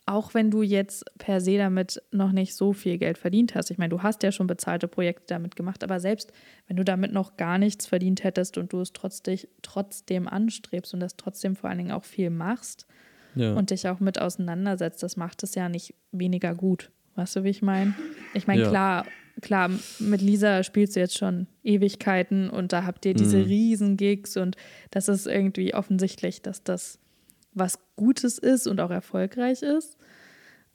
auch wenn du jetzt per se damit noch nicht so viel Geld verdient hast, ich meine, du hast ja schon bezahlte Projekte damit gemacht, aber selbst wenn du damit noch gar nichts verdient hättest und du es trotzdem, trotzdem anstrebst und das trotzdem vor allen Dingen auch viel machst Ja. und dich auch mit auseinandersetzt, das macht es ja nicht weniger gut. Weißt du, wie ich meine? Ich meine, Ja. klar, klar, mit Lisa spielst du jetzt schon Ewigkeiten und da habt ihr diese Mhm. riesen Gigs und das ist irgendwie offensichtlich, dass das was Gutes ist und auch erfolgreich ist.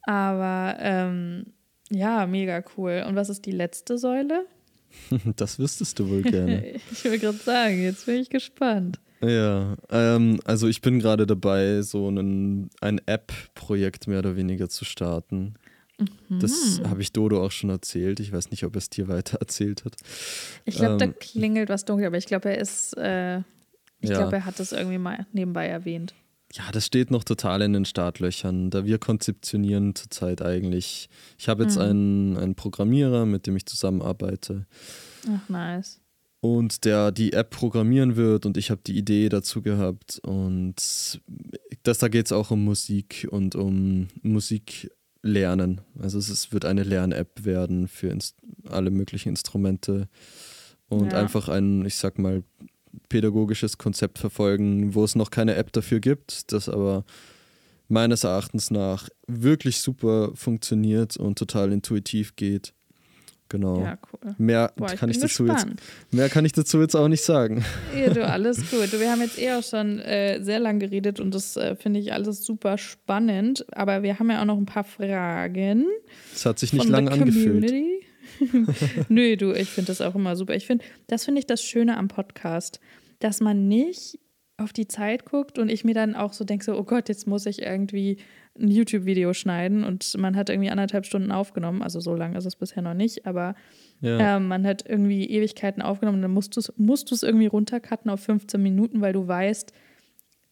Aber ähm, ja, mega cool. Und was ist die letzte Säule? (laughs) das wüsstest du wohl gerne. (laughs) Ich will gerade sagen, jetzt bin ich gespannt. ja, ähm, also ich bin gerade dabei, so einen, ein App-Projekt mehr oder weniger zu starten. Das Mhm. habe ich Dodo auch schon erzählt. Ich weiß nicht, ob er es dir weiter (laughs) erzählt hat. Ich glaube, da Ähm, klingelt was dunkel, aber ich glaube, er ist, äh, ich Ja. glaube, er hat das irgendwie mal nebenbei erwähnt. Ja, das steht noch total in den Startlöchern, da wir konzeptionieren zurzeit eigentlich. Ich habe jetzt Mhm. einen, einen Programmierer, mit dem ich zusammenarbeite. Ach, nice. und der die App programmieren wird und ich habe die Idee dazu gehabt und das, da geht es auch um Musik und um Musiklernen. Also es ist, wird eine Lern-App werden für alle möglichen Instrumente und ja. einfach ein, ich sag mal, pädagogisches Konzept verfolgen, wo es noch keine App dafür gibt, das aber meines Erachtens nach wirklich super funktioniert und total intuitiv geht. Genau. Ja, cool. Mehr, Boah, ich kann ich dazu jetzt, mehr kann ich dazu jetzt auch nicht sagen. (laughs) Ja, du, alles gut. Wir haben jetzt eh auch schon äh, sehr lang geredet und das äh, finde ich alles super spannend. Aber wir haben ja auch noch ein paar Fragen. Es hat sich nicht lange angefühlt. (laughs) Nö, du, ich finde das auch immer super. Ich finde, das finde ich das Schöne am Podcast, dass man nicht auf die Zeit guckt und ich mir dann auch so denke, so, oh Gott, jetzt muss ich irgendwie ein YouTube-Video schneiden und man hat irgendwie anderthalb Stunden aufgenommen. Also so lange ist es bisher noch nicht, aber ja. äh, man hat irgendwie Ewigkeiten aufgenommen und dann musst du es musst irgendwie runtercutten auf 15 Minuten, weil du weißt,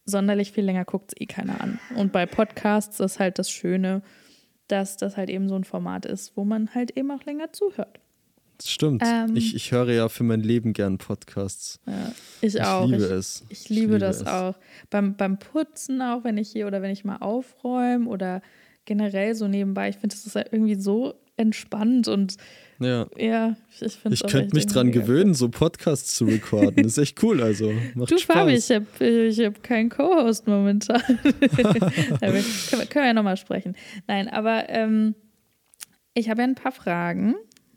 sonderlich viel länger guckt es eh keiner an. Und bei Podcasts ist halt das Schöne, dass das halt eben so ein Format ist, wo man halt eben auch länger zuhört. Das stimmt. Ähm, ich, ich höre ja für mein Leben gern Podcasts. Ja, ich, ich auch. Liebe ich, es. Ich, ich liebe, liebe das es. auch. Beim, beim Putzen auch, wenn ich hier oder wenn ich mal aufräume oder generell so nebenbei. Ich finde, das ist halt irgendwie so entspannt und ja, ja ich finde Ich könnte mich dran gewöhnen, so Podcasts zu recorden. Das ist echt cool, also macht Du, Spaß. Fabi, ich habe ich hab keinen Co-Host momentan. (laughs) können, wir, können wir ja nochmal sprechen. Nein, aber ähm, ich habe ja ein paar Fragen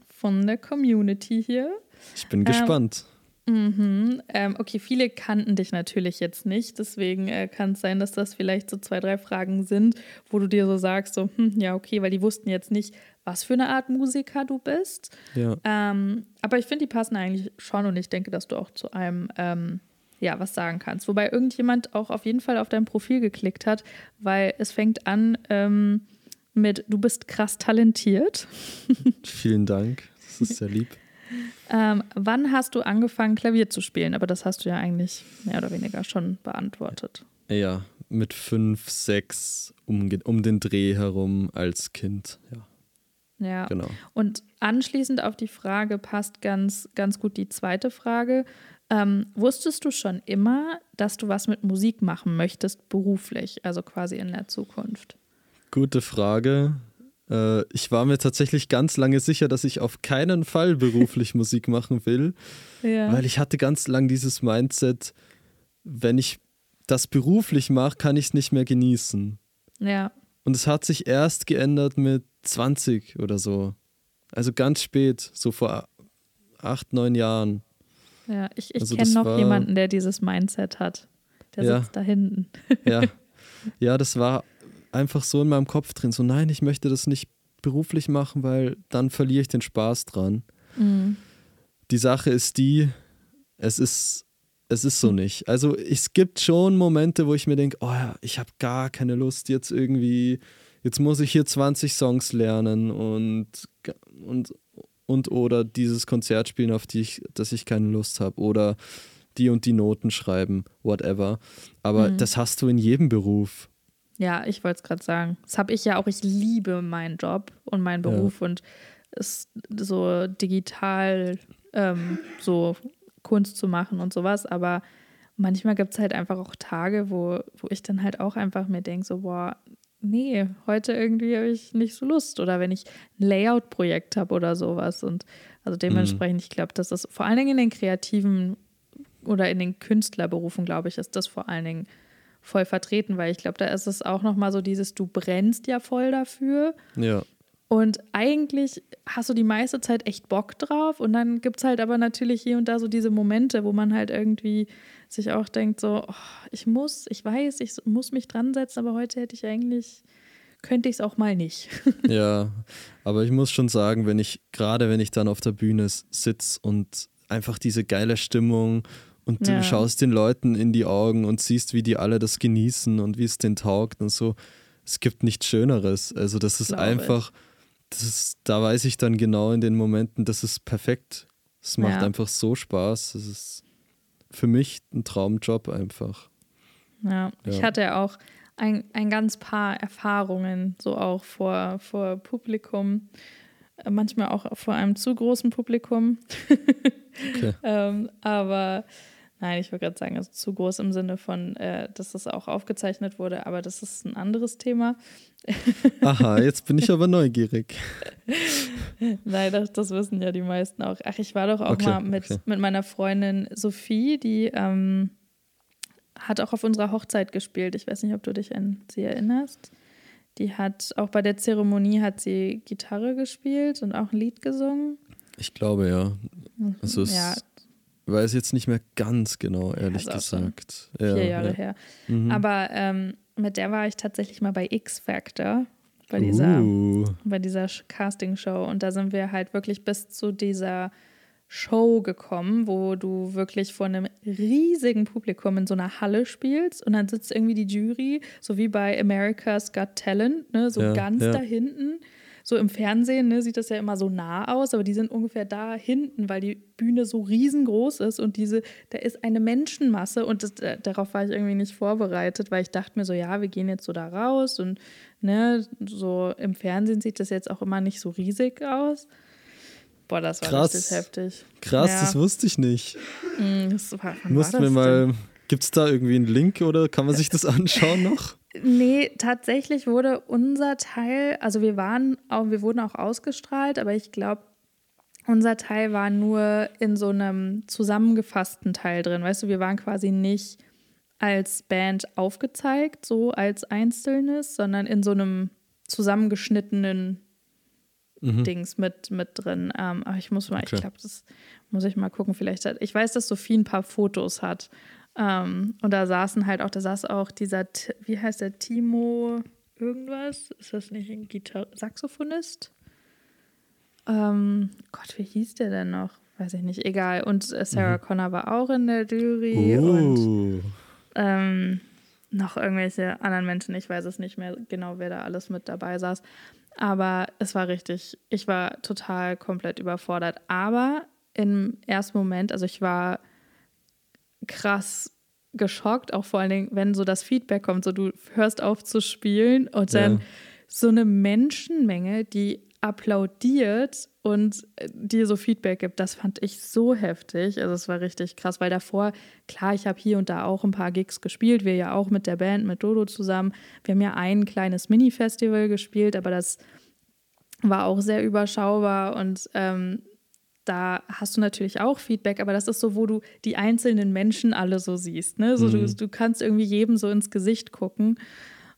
von der Community hier. Ich bin gespannt. Ähm, ähm, okay, viele kannten dich natürlich jetzt nicht, deswegen äh, kann es sein, dass das vielleicht so zwei, drei Fragen sind, wo du dir so sagst, so, hm, ja, okay, weil die wussten jetzt nicht, was für eine Art Musiker du bist. Ja. Ähm, aber ich finde, die passen eigentlich schon und ich denke, dass du auch zu einem ähm, ja, was sagen kannst. Wobei irgendjemand auch auf jeden Fall auf dein Profil geklickt hat, weil es fängt an ähm, mit, du bist krass talentiert. (laughs) Vielen Dank. Das ist sehr lieb. ähm, wann hast du angefangen, Klavier zu spielen? Aber das hast du ja eigentlich mehr oder weniger schon beantwortet. Ja, mit fünf, sechs um, um den Dreh herum als Kind, ja. Ja, genau. Und anschließend auf die Frage passt ganz, ganz gut die zweite Frage. Ähm, wusstest du schon immer, dass du was mit Musik machen möchtest, beruflich, also quasi in der Zukunft? Gute Frage. Äh, ich war mir tatsächlich ganz lange sicher, dass ich auf keinen Fall beruflich (laughs) Musik machen will, ja. weil ich hatte ganz lang dieses Mindset, wenn ich das beruflich mache, kann ich es nicht mehr genießen. Ja. Und es hat sich erst geändert mit 20 oder so. Also ganz spät, so vor acht, neun Jahren. Ja, ich, ich also kenne noch war, jemanden, der dieses Mindset hat. Der ja, sitzt da hinten. (laughs) Ja. (laughs) ja, das war einfach so in meinem Kopf drin, so nein, ich möchte das nicht beruflich machen, weil dann verliere ich den Spaß dran. Mhm. Die Sache ist die, es ist, es ist so (laughs) nicht. Also es gibt schon Momente, wo ich mir denke, oh ja, ich habe gar keine Lust jetzt irgendwie, jetzt muss ich hier 20 Songs lernen und, und, und oder dieses Konzert spielen, auf die ich, dass ich keine Lust habe oder die und die Noten schreiben, whatever. Aber mhm. das hast du in jedem Beruf. Ja, ich wollte es gerade sagen. Das habe ich ja auch. Ich liebe meinen Job und meinen Beruf ja. und es so digital ähm, so Kunst zu machen und sowas. Aber manchmal gibt es halt einfach auch Tage, wo, wo ich dann halt auch einfach mir denke, so, boah, nee, heute irgendwie habe ich nicht so Lust. Oder wenn ich ein Layout-Projekt habe oder sowas. Und also dementsprechend, mhm. ich glaube, das ist vor allen Dingen in den kreativen oder in den Künstlerberufen, glaube ich, ist das vor allen Dingen voll vertreten, weil ich glaube, da ist es auch nochmal so dieses, du brennst ja voll dafür. Ja. Und eigentlich hast du die meiste Zeit echt Bock drauf. Und dann gibt es halt aber natürlich hier und da so diese Momente, wo man halt irgendwie sich auch denkt, so, oh, ich muss, ich weiß, ich muss mich dran setzen, aber heute hätte ich eigentlich, könnte ich es auch mal nicht. (laughs) ja, aber ich muss schon sagen, wenn ich, gerade wenn ich dann auf der Bühne sitze und einfach diese geile Stimmung und ja. du schaust den Leuten in die Augen und siehst, wie die alle das genießen und wie es denen taugt und so. Es gibt nichts Schöneres. Also das ist Glaube einfach, das ist, da weiß ich dann genau in den Momenten, das ist perfekt. Es macht ja. einfach so Spaß. Es ist für mich ein Traumjob einfach. Ja, ja. ich hatte auch ein, ein ganz paar Erfahrungen, so auch vor, vor Publikum. Äh, manchmal auch vor einem zu großen Publikum. (laughs) okay. ähm, aber nein, ich würde gerade sagen, also zu groß im Sinne von, äh, dass es auch aufgezeichnet wurde, aber das ist ein anderes Thema. (laughs) Aha, jetzt bin ich aber neugierig. (laughs) Nein, das, das, wissen ja die meisten auch. Ach, ich war doch auch okay, mal mit, okay. mit meiner Freundin Sophie, die ähm, hat auch auf unserer Hochzeit gespielt. Ich weiß nicht, ob du dich an sie erinnerst. Die hat auch bei der Zeremonie hat sie Gitarre gespielt und auch ein Lied gesungen. Ich glaube ja. Also es ja. weiß jetzt nicht mehr ganz genau, ehrlich ja, gesagt. Vier ja, Jahre her. Mhm. Aber ähm, mit der war ich tatsächlich mal bei X Factor, bei dieser, uh. bei dieser Castingshow. Und da sind wir halt wirklich bis zu dieser Show gekommen, wo du wirklich vor einem riesigen Publikum in so einer Halle spielst und dann sitzt irgendwie die Jury, so wie bei America's Got Talent, ne, so ja, ganz ja. da hinten. So im Fernsehen ne, sieht das ja immer so nah aus, aber die sind ungefähr da hinten, weil die Bühne so riesengroß ist und diese, da ist eine Menschenmasse und das, darauf war ich irgendwie nicht vorbereitet, weil ich dachte mir so, ja, wir gehen jetzt so da raus und ne, so im Fernsehen sieht das jetzt auch immer nicht so riesig aus. Boah, das war Krass. richtig heftig. Krass, ja. das wusste ich nicht. Mm, das war, Mussten wir mal. Gibt es da irgendwie einen Link oder kann man sich das anschauen noch? Nee, tatsächlich wurde unser Teil, also wir waren auch, wir wurden auch ausgestrahlt, aber ich glaube, unser Teil war nur in so einem zusammengefassten Teil drin. Weißt du, wir waren quasi nicht als Band aufgezeigt, so als Einzelnes, sondern in so einem zusammengeschnittenen mhm. Dings mit, mit drin. Ähm, aber ich muss mal, okay. ich glaube, das muss ich mal gucken. Vielleicht hat, ich weiß, dass Sophie ein paar Fotos hat. Ähm, und da saßen halt auch, da saß auch dieser, wie heißt der, Timo irgendwas? Ist das nicht ein Gitar Saxophonist? Ähm, Gott, wie hieß der denn noch? Weiß ich nicht, egal. Und äh, Sarah mhm. Connor war auch in der Jury uh. und ähm, noch irgendwelche anderen Menschen, ich weiß es nicht mehr genau, wer da alles mit dabei saß. Aber es war richtig, ich war total komplett überfordert. Aber im ersten Moment, also ich war krass geschockt, auch vor allen Dingen, wenn so das Feedback kommt, so du hörst auf zu spielen und dann ja. so eine Menschenmenge, die applaudiert und äh, dir so Feedback gibt, das fand ich so heftig. Also es war richtig krass, weil davor, klar, ich habe hier und da auch ein paar Gigs gespielt, wir ja auch mit der Band, mit Dodo zusammen. Wir haben ja ein kleines Mini-Festival gespielt, aber das war auch sehr überschaubar und ähm, da hast du natürlich auch Feedback, aber das ist so, wo du die einzelnen Menschen alle so siehst. Ne? So, mhm. du, du kannst irgendwie jedem so ins Gesicht gucken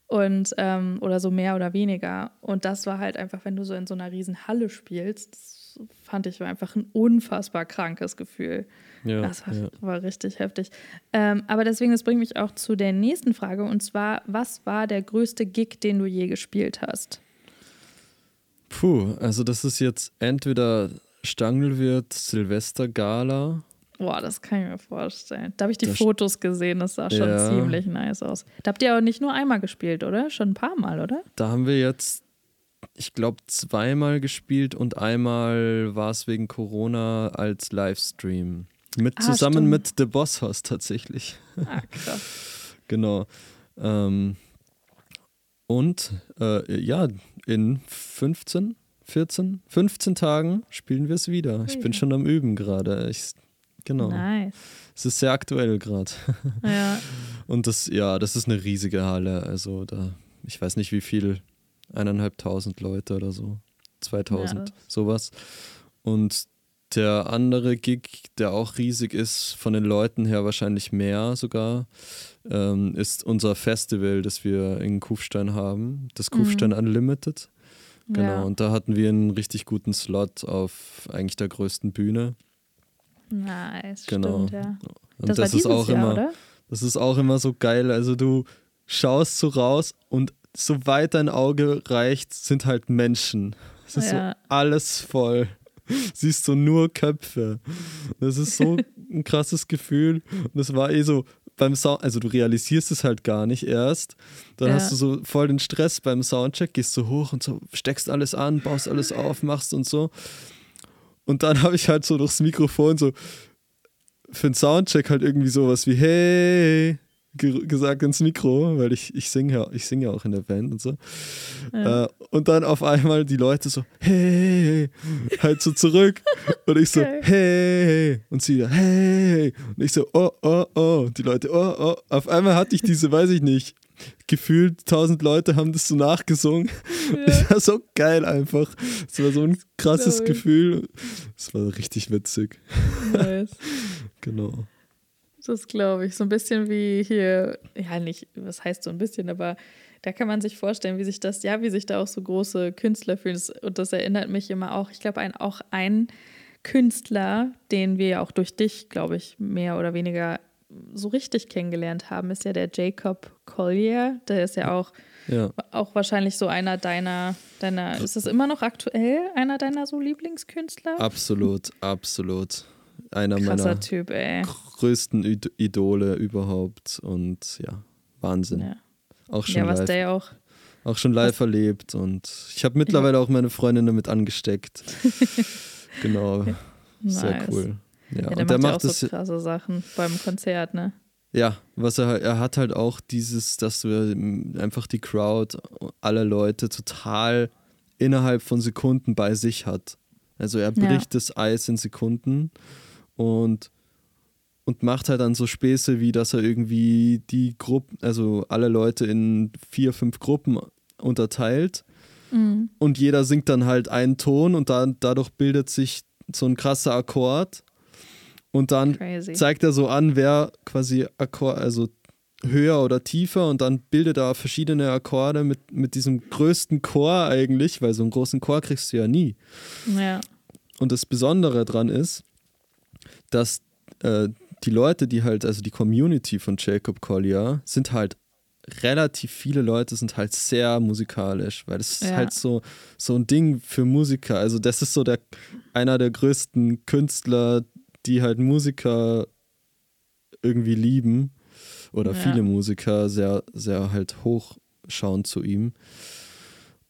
und ähm, oder so mehr oder weniger. Und das war halt einfach, wenn du so in so einer riesen Halle spielst, das fand ich war einfach ein unfassbar krankes Gefühl. Ja, das war, ja. war richtig heftig. Ähm, aber deswegen, das bringt mich auch zu der nächsten Frage und zwar, was war der größte Gig, den du je gespielt hast? Puh, also das ist jetzt entweder Stangelwirt Silvester Gala Boah, das kann ich mir vorstellen. Da habe ich die das Fotos gesehen, das sah schon ja. ziemlich nice aus. Da habt ihr auch nicht nur einmal gespielt, oder? Schon ein paar Mal, oder? Da haben wir jetzt, ich glaube, zweimal gespielt und einmal war es wegen Corona als Livestream. Mit, ah, zusammen stimmt. mit The Boss House tatsächlich. Ah, krass. (laughs) genau. Ähm, und äh, ja, in 15, 14, 15 Tagen spielen wir es wieder. Ich bin schon am Üben gerade. Ich Genau. Nice. Es ist sehr aktuell gerade. (laughs) Ja. Und das, ja, das ist eine riesige Halle. Also da, ich weiß nicht wie viel, eineinhalbtausend Leute oder so. 2000, ja. sowas. Und der andere Gig, der auch riesig ist, von den Leuten her wahrscheinlich mehr sogar, ähm, ist unser Festival, das wir in Kufstein haben, das Kufstein mhm. Unlimited. Genau, ja. und da hatten wir einen richtig guten Slot auf eigentlich der größten Bühne. Nice, genau. stimmt, ja. Und das, das ist auch Jahr, immer, oder? das ist auch immer so geil. Also du schaust so raus und so weit dein Auge reicht, sind halt Menschen. Es ist ja. so alles voll. (laughs) Siehst du nur Köpfe. Das ist so (laughs) ein krasses Gefühl. Und das war eh so beim Sound, also du realisierst es halt gar nicht erst. Dann ja. hast du so voll den Stress beim Soundcheck, gehst so hoch und so, steckst alles an, baust alles auf, machst und so. Und dann (laughs) habe ich halt so durchs Mikrofon so für den Soundcheck halt irgendwie sowas wie, hey, ge gesagt ins Mikro, weil ich, ich singe ja, ich sing ja auch in der Band und so. Ja. Äh, und dann auf einmal die Leute so, hey, halt so zurück. Und ich so, (laughs) okay. hey. Und sie wieder, hey. Und ich so, oh, oh, oh. Und die Leute, oh, oh. Auf einmal hatte ich diese, weiß ich nicht, gefühlt tausend Leute haben das so nachgesungen. Ja. Das war so geil einfach. Es war so ein krasses Gefühl. Es war richtig witzig. Nice. (laughs) genau. Das glaube ich. So ein bisschen wie hier, ja, nicht, was heißt so ein bisschen, aber da kann man sich vorstellen, wie sich das, ja, wie sich da auch so große Künstler fühlen. Und das erinnert mich immer auch, ich glaube, ein, auch ein Künstler, den wir ja auch durch dich, glaube ich, mehr oder weniger so richtig kennengelernt haben, ist ja der Jacob Collier. Der ist ja auch, ja. auch wahrscheinlich so einer deiner, deiner, ist das immer noch aktuell, einer deiner so Lieblingskünstler? Absolut, absolut. Einer Krasser meiner typ, größten Idole überhaupt und ja, Wahnsinn. Ja. Auch schon ja, was live, der auch auch schon live erlebt und ich habe mittlerweile ja. auch meine Freundin damit angesteckt. (laughs) genau. Sehr nice. cool. Ja, ja der und der macht, ja auch so krasse Sachen beim Konzert, ne? Ja, was er er hat halt auch dieses, dass du einfach die Crowd, alle Leute total innerhalb von Sekunden bei sich hat. Also er bricht ja. das Eis in Sekunden und und macht halt dann so Späße, wie dass er irgendwie die Gruppen, also alle Leute in vier, fünf Gruppen unterteilt. Mhm. Und jeder singt dann halt einen Ton und dann, dadurch bildet sich so ein krasser Akkord. Und dann Crazy. zeigt er so an, wer quasi Akkord, also höher oder tiefer und dann bildet er verschiedene Akkorde mit, mit diesem größten Chor eigentlich, weil so einen großen Chor kriegst du ja nie. Ja. Und das Besondere dran ist, dass äh, die Leute, die halt, also die Community von Jacob Collier, sind halt relativ viele Leute sind halt sehr musikalisch, weil das ja. ist halt so, so ein Ding für Musiker. Also das ist so der einer der größten Künstler, die halt Musiker irgendwie lieben oder ja. viele Musiker sehr, sehr halt hochschauen zu ihm.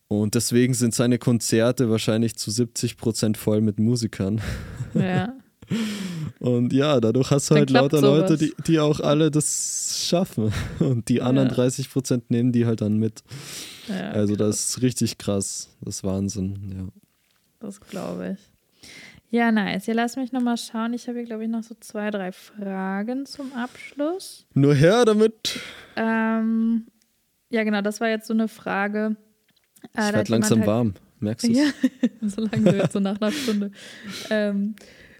Und deswegen sind seine Konzerte wahrscheinlich zu 70 Prozent voll mit Musikern. Ja. (laughs) Und ja, dadurch hast du Dann halt lauter sowas. Leute, die, die auch alle das schaffen. Und die anderen ja. 30 Prozent nehmen die halt dann mit. Ja, also das ist richtig krass. Das ist Wahnsinn, ja. Das glaube ich. Ja, nice. Ja, lass mich nochmal schauen. Ich habe hier, glaube ich, noch so zwei, drei Fragen zum Abschluss. Nur her damit. Ähm, ja, genau, das war jetzt so eine Frage. Äh, ich werde langsam halt, warm, merkst du es? Ja, (laughs) so langsam jetzt so nach einer Stunde. Ähm,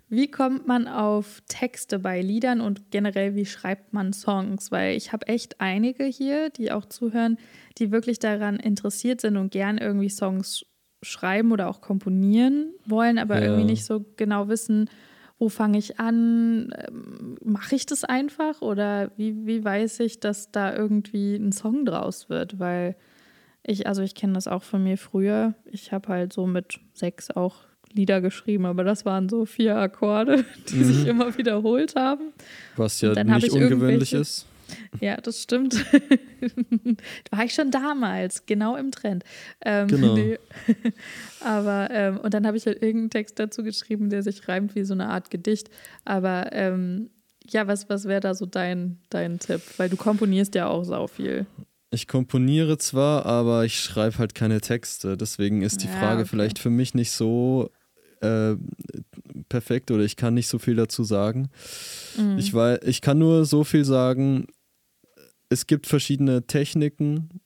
wie kommt man auf Texte bei Liedern und generell, wie schreibt man Songs? Weil ich habe echt einige hier, die auch zuhören, die wirklich daran interessiert sind und gern irgendwie Songs schreiben oder auch komponieren wollen, aber ja. irgendwie nicht so genau wissen, wo fange ich an? Ähm, mache ich das einfach oder wie, wie weiß ich, dass da irgendwie ein Song draus wird? Weil ich, also ich kenne das auch von mir früher. Ich habe halt so mit sechs auch Lieder geschrieben, aber das waren so vier Akkorde, (laughs) die mhm. sich immer wiederholt haben. Was ja nicht ungewöhnlich ist. Ja, das stimmt. (laughs) War ich schon damals, genau im Trend. Ähm, genau. Nee. (laughs) Aber, ähm, und dann habe ich halt irgendeinen Text dazu geschrieben, der sich reimt wie so eine Art Gedicht. Aber ähm, ja, was, was wäre da so dein, dein Tipp? Weil du komponierst ja auch sau viel. Ich komponiere zwar, aber ich schreibe halt keine Texte. Deswegen ist die Frage okay. vielleicht für mich nicht so äh, perfekt oder ich kann nicht so viel dazu sagen. Mhm. Ich, weiß, ich kann nur so viel sagen, es gibt verschiedene Techniken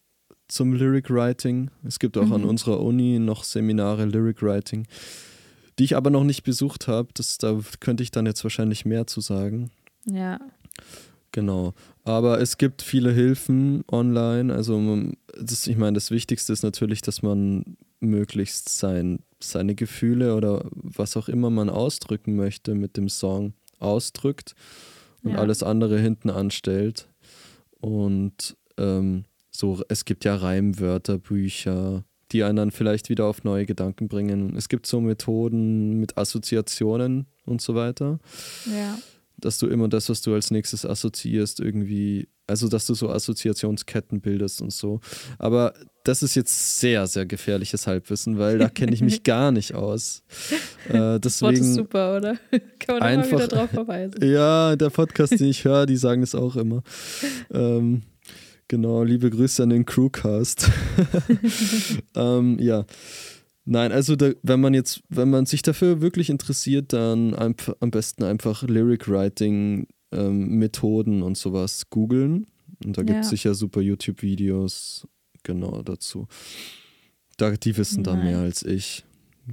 zum Lyric Writing. Es gibt auch mhm. an unserer Uni noch Seminare Lyric Writing, die ich aber noch nicht besucht habe. Da könnte ich dann jetzt wahrscheinlich mehr zu sagen. Ja. Genau. Aber es gibt viele Hilfen online. Also, das, ich meine, das Wichtigste ist natürlich, dass man möglichst sein, seine Gefühle oder was auch immer man ausdrücken möchte mit dem Song ausdrückt und ja. alles andere hinten anstellt. Und ähm, so, es gibt ja Reimwörter, Bücher, die einen dann vielleicht wieder auf neue Gedanken bringen. Es gibt so Methoden mit Assoziationen und so weiter. Ja. Dass du immer das, was du als nächstes assoziierst, irgendwie, also dass du so Assoziationsketten bildest und so. Aber das ist jetzt sehr, sehr gefährliches Halbwissen, weil da kenne ich mich (laughs) gar nicht aus. Äh, deswegen das Wort ist super, oder? (laughs) Kann man einfach, immer wieder drauf verweisen. (laughs) Ja, der Podcast, den ich höre, die sagen es auch immer. Ähm, genau, liebe Grüße an den Crewcast. ähm, ja. Nein, also da, wenn man jetzt, wenn man sich dafür wirklich interessiert, dann am, am besten einfach Lyric Writing ähm, Methoden und sowas googeln. Und da gibt es ja. sicher super YouTube-Videos genau dazu. Da, die wissen da mehr als ich.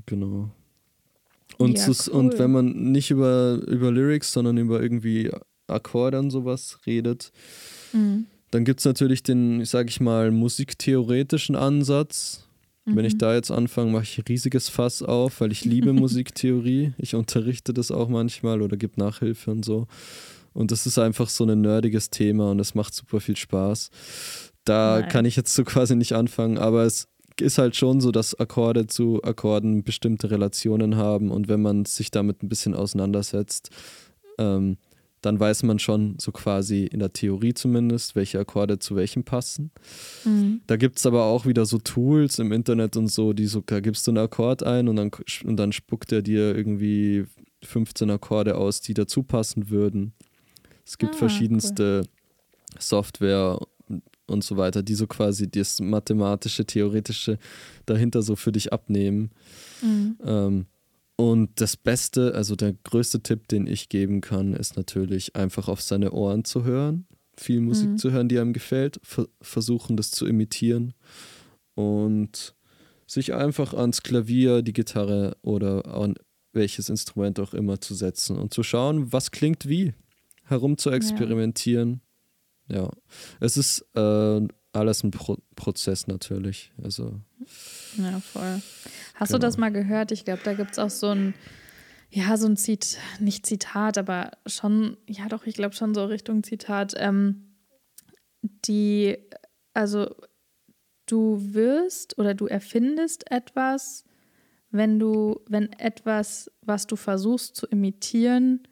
Genau. Und, ja, cool. und wenn man nicht über, über Lyrics, sondern über irgendwie Akkorde und sowas redet, mhm. dann gibt es natürlich den, sag ich mal, musiktheoretischen Ansatz wenn ich mhm. da jetzt anfange, mache ich ein riesiges Fass auf, weil ich liebe (laughs) Musiktheorie. Ich unterrichte das auch manchmal oder gebe Nachhilfe und so. Und das ist einfach so ein nerdiges Thema und es macht super viel Spaß. Da Nein. kann ich jetzt so (laughs) quasi nicht anfangen, aber es ist halt schon so, dass Akkorde zu Akkorden bestimmte Relationen haben und wenn man sich damit ein bisschen auseinandersetzt, ähm, dann weiß man schon so quasi in der Theorie zumindest, welche Akkorde zu welchem passen. Mhm. Da gibt es aber auch wieder so Tools im Internet und so, die so, da gibst du einen Akkord ein und dann, und dann spuckt er dir irgendwie 15 Akkorde aus, die dazu passen würden. Es gibt ah, verschiedenste cool. Software und so weiter, die so quasi das mathematische, theoretische dahinter so für dich abnehmen. Mhm. Ähm, und das Beste, also der größte Tipp, den ich geben kann, ist natürlich einfach auf seine Ohren zu hören, viel Musik mhm. zu hören, die einem gefällt, versuchen das zu imitieren und sich einfach ans Klavier, die Gitarre oder an welches Instrument auch immer zu setzen und zu schauen, was klingt wie, herum zu experimentieren. Ja, ja. es ist äh, alles ein Pro Prozess natürlich. Also. Ja, voll. Hast genau. du das mal gehört? Ich glaube, da gibt es auch so ein, ja, so ein Zitat, nicht Zitat, aber schon, ja doch, ich glaube schon so Richtung Zitat. Ähm, die, also du wirst oder du erfindest etwas, wenn du, wenn etwas, was du versuchst zu imitieren,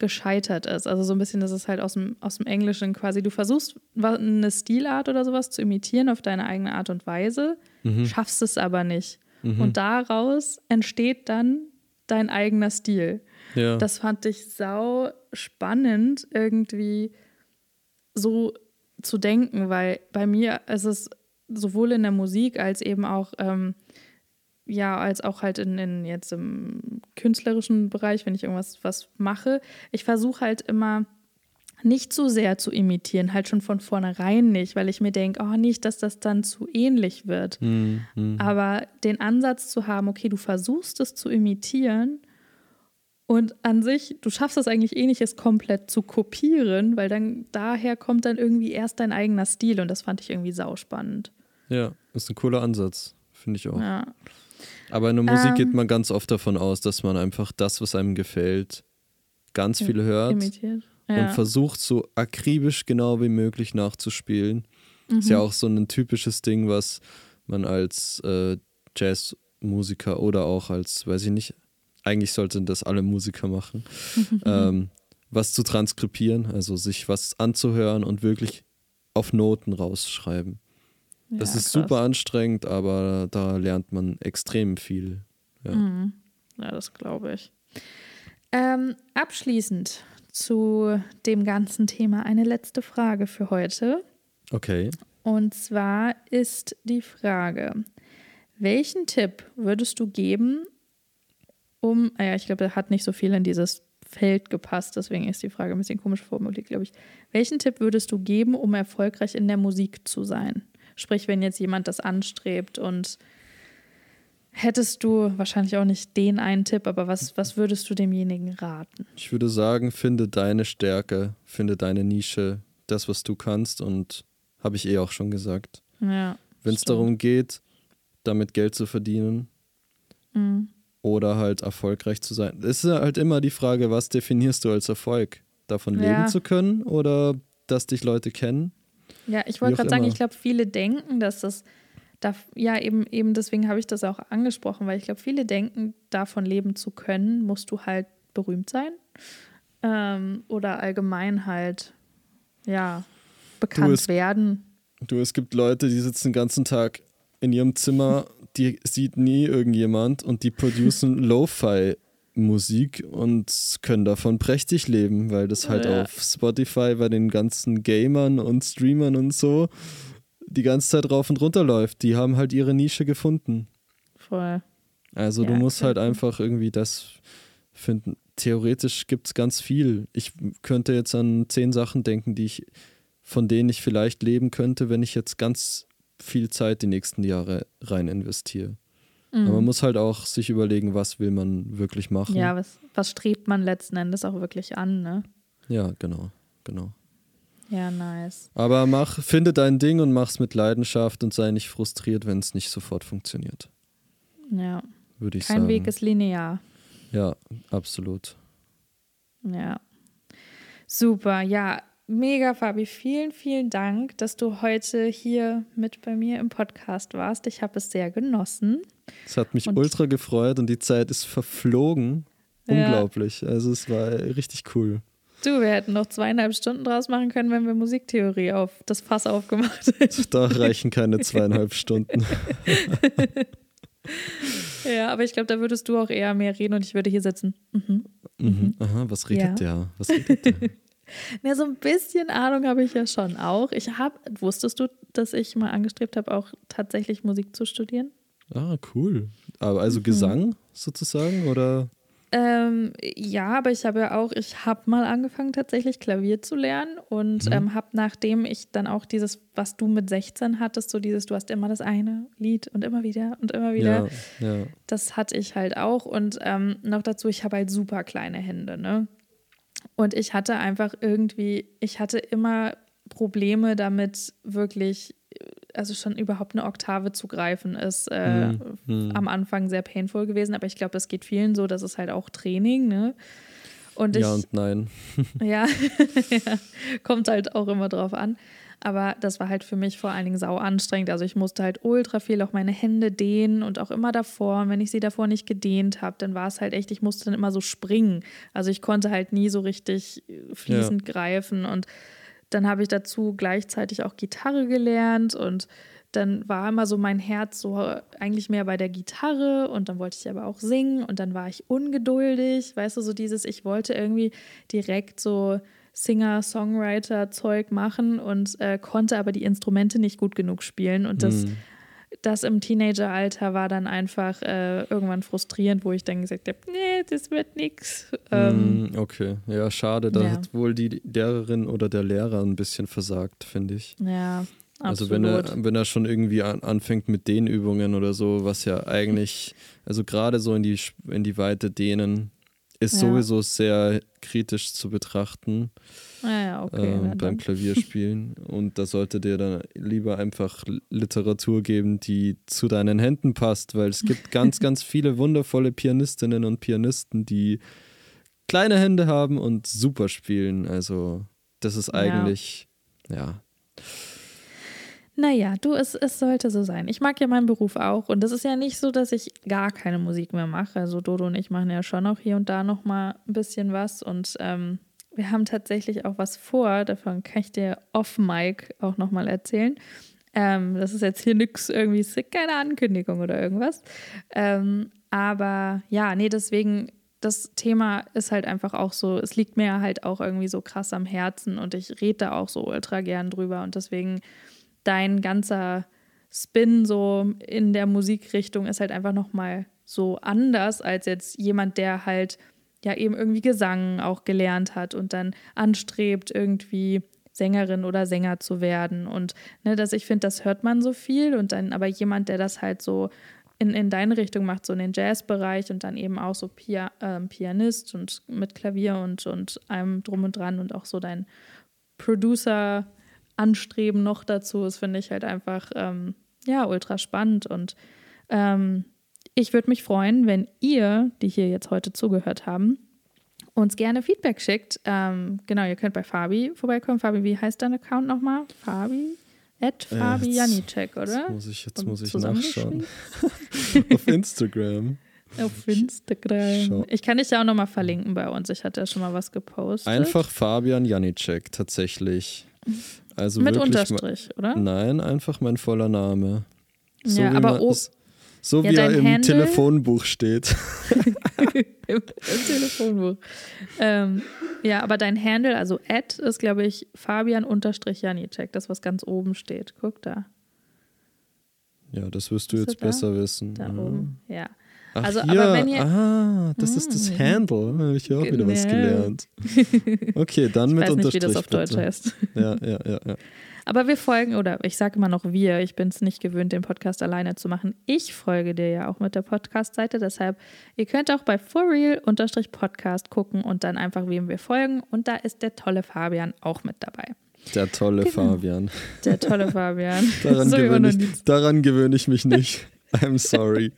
gescheitert ist. Also so ein bisschen, das ist halt aus dem, aus dem Englischen quasi, du versuchst eine Stilart oder sowas zu imitieren auf deine eigene Art und Weise, mhm. schaffst es aber nicht. Mhm. Und daraus entsteht dann dein eigener Stil. Ja. Das fand ich sau spannend, irgendwie so zu denken, weil bei mir ist es sowohl in der Musik als eben auch ähm, ja, als auch halt in, in jetzt im künstlerischen Bereich, wenn ich irgendwas was mache. Ich versuche halt immer nicht zu sehr zu imitieren, halt schon von vornherein nicht, weil ich mir denke, oh, nicht, dass das dann zu ähnlich wird. Mhm. Aber den Ansatz zu haben, okay, du versuchst es zu imitieren und an sich, du schaffst es eigentlich eh nicht, es komplett zu kopieren, weil dann daher kommt dann irgendwie erst dein eigener Stil und das fand ich irgendwie sauspannend. Ja, ist ein cooler Ansatz, finde ich auch. Ja. Aber in der Musik ähm, geht man ganz oft davon aus, dass man einfach das, was einem gefällt, ganz viel hört imitiert. Ja. und versucht, so akribisch genau wie möglich nachzuspielen. Mhm. Ist ja auch so ein typisches Ding, was man als äh, Jazzmusiker oder auch als, weiß ich nicht, eigentlich sollten das alle Musiker machen, (laughs) ähm, was zu transkribieren, also sich was anzuhören und wirklich auf Noten rausschreiben. Das ja, ist krass. super anstrengend, aber da lernt man extrem viel. Ja, mhm. ja das glaube ich. Ähm, abschließend zu dem ganzen Thema eine letzte Frage für heute. Okay. Und zwar ist die Frage, welchen Tipp würdest du geben, um, ah ja, ich glaube, er hat nicht so viel in dieses Feld gepasst, deswegen ist die Frage ein bisschen komisch formuliert, glaube ich. Welchen Tipp würdest du geben, um erfolgreich in der Musik zu sein? Sprich, wenn jetzt jemand das anstrebt und hättest du wahrscheinlich auch nicht den einen Tipp, aber was, was würdest du demjenigen raten? Ich würde sagen, finde deine Stärke, finde deine Nische, das, was du kannst und habe ich eh auch schon gesagt. Ja, wenn es darum geht, damit Geld zu verdienen mhm. oder halt erfolgreich zu sein. Es ist halt immer die Frage, was definierst du als Erfolg? Davon ja. leben zu können oder dass dich Leute kennen? Ja, ich wollte gerade sagen, ich glaube, viele denken, dass das, da, ja, eben, eben deswegen habe ich das auch angesprochen, weil ich glaube, viele denken, davon leben zu können, musst du halt berühmt sein ähm, oder allgemein halt, ja, bekannt du, es, werden. Du, es gibt Leute, die sitzen den ganzen Tag in ihrem Zimmer, die sieht nie irgendjemand und die (laughs) producen Lo-Fi Musik und können davon prächtig leben, weil das halt ja. auf Spotify bei den ganzen Gamern und Streamern und so die ganze Zeit rauf und runter läuft. Die haben halt ihre Nische gefunden. Voll. Also ja, du musst halt einfach irgendwie das finden. Theoretisch gibt es ganz viel. Ich könnte jetzt an zehn Sachen denken, die ich, von denen ich vielleicht leben könnte, wenn ich jetzt ganz viel Zeit die nächsten Jahre rein investiere. Mhm. Aber man muss halt auch sich überlegen, was will man wirklich machen. Ja, was, was strebt man letzten Endes auch wirklich an, ne? Ja, genau, genau. Ja, nice. Aber mach, finde dein Ding und mach's mit Leidenschaft und sei nicht frustriert, wenn es nicht sofort funktioniert. Ja. Würde ich Kein sagen. Kein Weg ist linear. Ja, absolut. Ja. Super, ja, mega, Fabi. Vielen, vielen Dank, dass du heute hier mit bei mir im Podcast warst. Ich habe es sehr genossen. Es hat mich und ultra gefreut und die Zeit ist verflogen. Ja. Unglaublich. Also es war richtig cool. Du, wir hätten noch zweieinhalb Stunden draus machen können, wenn wir Musiktheorie auf das Fass aufgemacht hätten. Da reichen keine zweieinhalb Stunden. (laughs) ja, aber ich glaube, da würdest du auch eher mehr reden und ich würde hier sitzen. Mhm. Mhm. mhm. Aha, was redet ja. der? Was redet der? (laughs) Na, so ein bisschen Ahnung habe ich ja schon auch. Ich habe, wusstest du, dass ich mal angestrebt habe, auch tatsächlich Musik zu studieren? Ah, cool. Aber also mhm. Gesang sozusagen oder? Ähm, ja, aber ich habe ja auch, ich habe mal angefangen tatsächlich Klavier zu lernen und mhm. ähm, habe nachdem ich dann auch dieses, was du mit 16 hattest, so dieses, du hast immer das eine Lied und immer wieder und immer wieder, ja, ja. das hatte ich halt auch und ähm, noch dazu, ich habe halt super kleine Hände, ne? Und ich hatte einfach irgendwie, ich hatte immer Probleme damit, wirklich, also schon überhaupt eine Oktave zu greifen, ist äh, hm, hm. am Anfang sehr painful gewesen. Aber ich glaube, das geht vielen so, das ist halt auch Training, ne? Und ich, ja und nein. (laughs) ja, (laughs) ja, kommt halt auch immer drauf an. Aber das war halt für mich vor allen Dingen sau anstrengend. Also ich musste halt ultra viel auch meine Hände dehnen und auch immer davor. Und wenn ich sie davor nicht gedehnt habe, dann war es halt echt, ich musste dann immer so springen. Also ich konnte halt nie so richtig fließend ja. greifen. Und dann habe ich dazu gleichzeitig auch Gitarre gelernt und dann war immer so mein Herz so eigentlich mehr bei der Gitarre und dann wollte ich aber auch singen und dann war ich ungeduldig, weißt du, so dieses, ich wollte irgendwie direkt so Singer-Songwriter-Zeug machen und äh, konnte aber die Instrumente nicht gut genug spielen. Und das, mm. das im Teenageralter war dann einfach äh, irgendwann frustrierend, wo ich dann gesagt habe, nee, das wird nichts. Ähm, mm, okay, ja, schade. Da ja. hat wohl die Lehrerin oder der Lehrer ein bisschen versagt, finde ich. Ja. Also wenn er, wenn er schon irgendwie an, anfängt mit Dehnübungen oder so, was ja eigentlich, also gerade so in die, in die Weite dehnen, ist ja. sowieso sehr kritisch zu betrachten ja, ja, okay, äh, beim Klavierspielen. (laughs) Und da sollte dir dann lieber einfach Literatur geben, die zu deinen Händen passt, weil es gibt ganz, (laughs) ganz viele wundervolle Pianistinnen und Pianisten, die kleine Hände haben und super spielen. Also das ist eigentlich, ja. Naja, du, es, es sollte so sein. Ich mag ja meinen Beruf auch und es ist ja nicht so, dass ich gar keine Musik mehr mache. Also Dodo und ich machen ja schon auch hier und da noch mal ein bisschen was und ähm, wir haben tatsächlich auch was vor. Davon kann ich dir off-Mic auch noch mal erzählen. Ähm, das ist jetzt hier nichts irgendwie, keine Ankündigung oder irgendwas. Ähm, aber ja, nee, deswegen das Thema ist halt einfach auch so, es liegt mir halt auch irgendwie so krass am Herzen und ich rede da auch so ultra gern drüber und deswegen dein ganzer Spin so in der Musikrichtung ist halt einfach nochmal so anders als jetzt jemand, der halt ja eben irgendwie Gesang auch gelernt hat und dann anstrebt, irgendwie Sängerin oder Sänger zu werden. Und ne, dass ich finde, das hört man so viel und dann aber jemand, der das halt so in, in deine Richtung macht, so in den Jazzbereich und dann eben auch so Pia, äh, Pianist und mit Klavier und, und allem drum und dran und auch so dein Producer Anstreben noch dazu ist, finde ich halt einfach, ähm, ja, ultra spannend. Und ähm, ich würde mich freuen, wenn ihr, die hier jetzt heute zugehört haben, uns gerne Feedback schickt. Ähm, genau, ihr könnt bei Fabi vorbeikommen. Fabi, wie heißt dein Account nochmal? Fabi? At äh, Fabi Janicek, oder? Jetzt muss ich, jetzt muss ich nachschauen. (laughs) Auf Instagram. Auf Instagram. Ich kann dich ja auch nochmal verlinken bei uns. Ich hatte ja schon mal was gepostet. Einfach Fabian Janicek, tatsächlich. Also Mit Unterstrich, oder? Nein, einfach mein voller Name. So Ja, wie, aber man, oh- so Ja, wie er im Handle- Telefonbuch steht. (laughs) (laughs) Im, im Telefonbuch. Ähm, ja, aber dein Handle, also Ad, ist, glaube ich, Fabian-Janicek, das, was ganz oben steht. Guck da. Ja, das wirst du Ist jetzt er da? besser wissen. Da ja. oben. Ja. Ach, Also, hier. aber wenn ihr- Ah, das ist das Hm. Handle. Da habe ich ja auch wieder was Genau. gelernt. (laughs) Okay, dann Ich mit weiß nicht, Unterstrich. wie das auf Deutsch heißt. Ja, ja, ja, ja. Aber wir folgen, oder ich sage immer noch wir, ich bin es nicht gewöhnt, den Podcast alleine zu machen. Ich folge dir ja auch mit der Podcast-Seite, deshalb, ihr könnt auch bei forreal-podcast gucken und dann einfach, wem wir folgen. Und da ist der tolle Fabian auch mit dabei. Der tolle Genau. Fabian. Der tolle Fabian. (laughs) Daran gewöhne ich, daran gewöhne ich mich nicht. (laughs) (laughs) I'm sorry.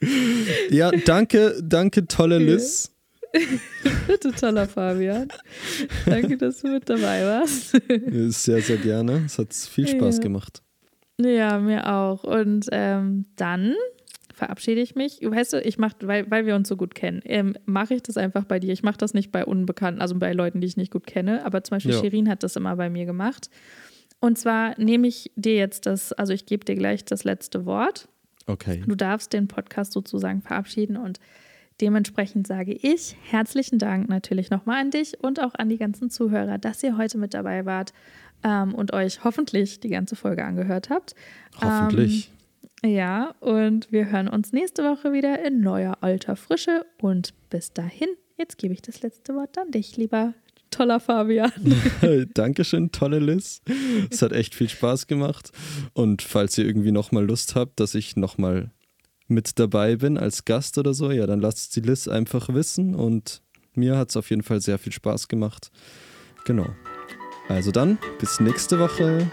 Ja, danke, danke, tolle Liz. (laughs) Bitte, toller Fabian. Danke, dass du mit dabei warst. Sehr, sehr gerne. Es hat viel Spaß Ja. gemacht. Ja, mir auch. Und ähm, dann verabschiede ich mich. Weißt du, ich mache, weil, weil wir uns so gut kennen, ähm, mache ich das einfach bei dir. Ich mache das nicht bei Unbekannten, also bei Leuten, die ich nicht gut kenne. Aber zum Beispiel Ja. Shirin hat das immer bei mir gemacht. Und zwar nehme ich dir jetzt das, also ich gebe dir gleich das letzte Wort. Okay. Du darfst den Podcast sozusagen verabschieden und dementsprechend sage ich herzlichen Dank natürlich nochmal an dich und auch an die ganzen Zuhörer, dass ihr heute mit dabei wart ähm, und euch hoffentlich die ganze Folge angehört habt. Hoffentlich. Ähm, ja, und wir hören uns nächste Woche wieder in neuer alter Frische und bis dahin, jetzt gebe ich das letzte Wort an dich, lieber toller Fabian. (laughs) Dankeschön, tolle Liz. Es hat echt viel Spaß gemacht. Und falls ihr irgendwie nochmal Lust habt, dass ich nochmal mit dabei bin als Gast oder so, ja, dann lasst die Liz einfach wissen. Und mir hat es auf jeden Fall sehr viel Spaß gemacht. Genau. Also dann, bis nächste Woche.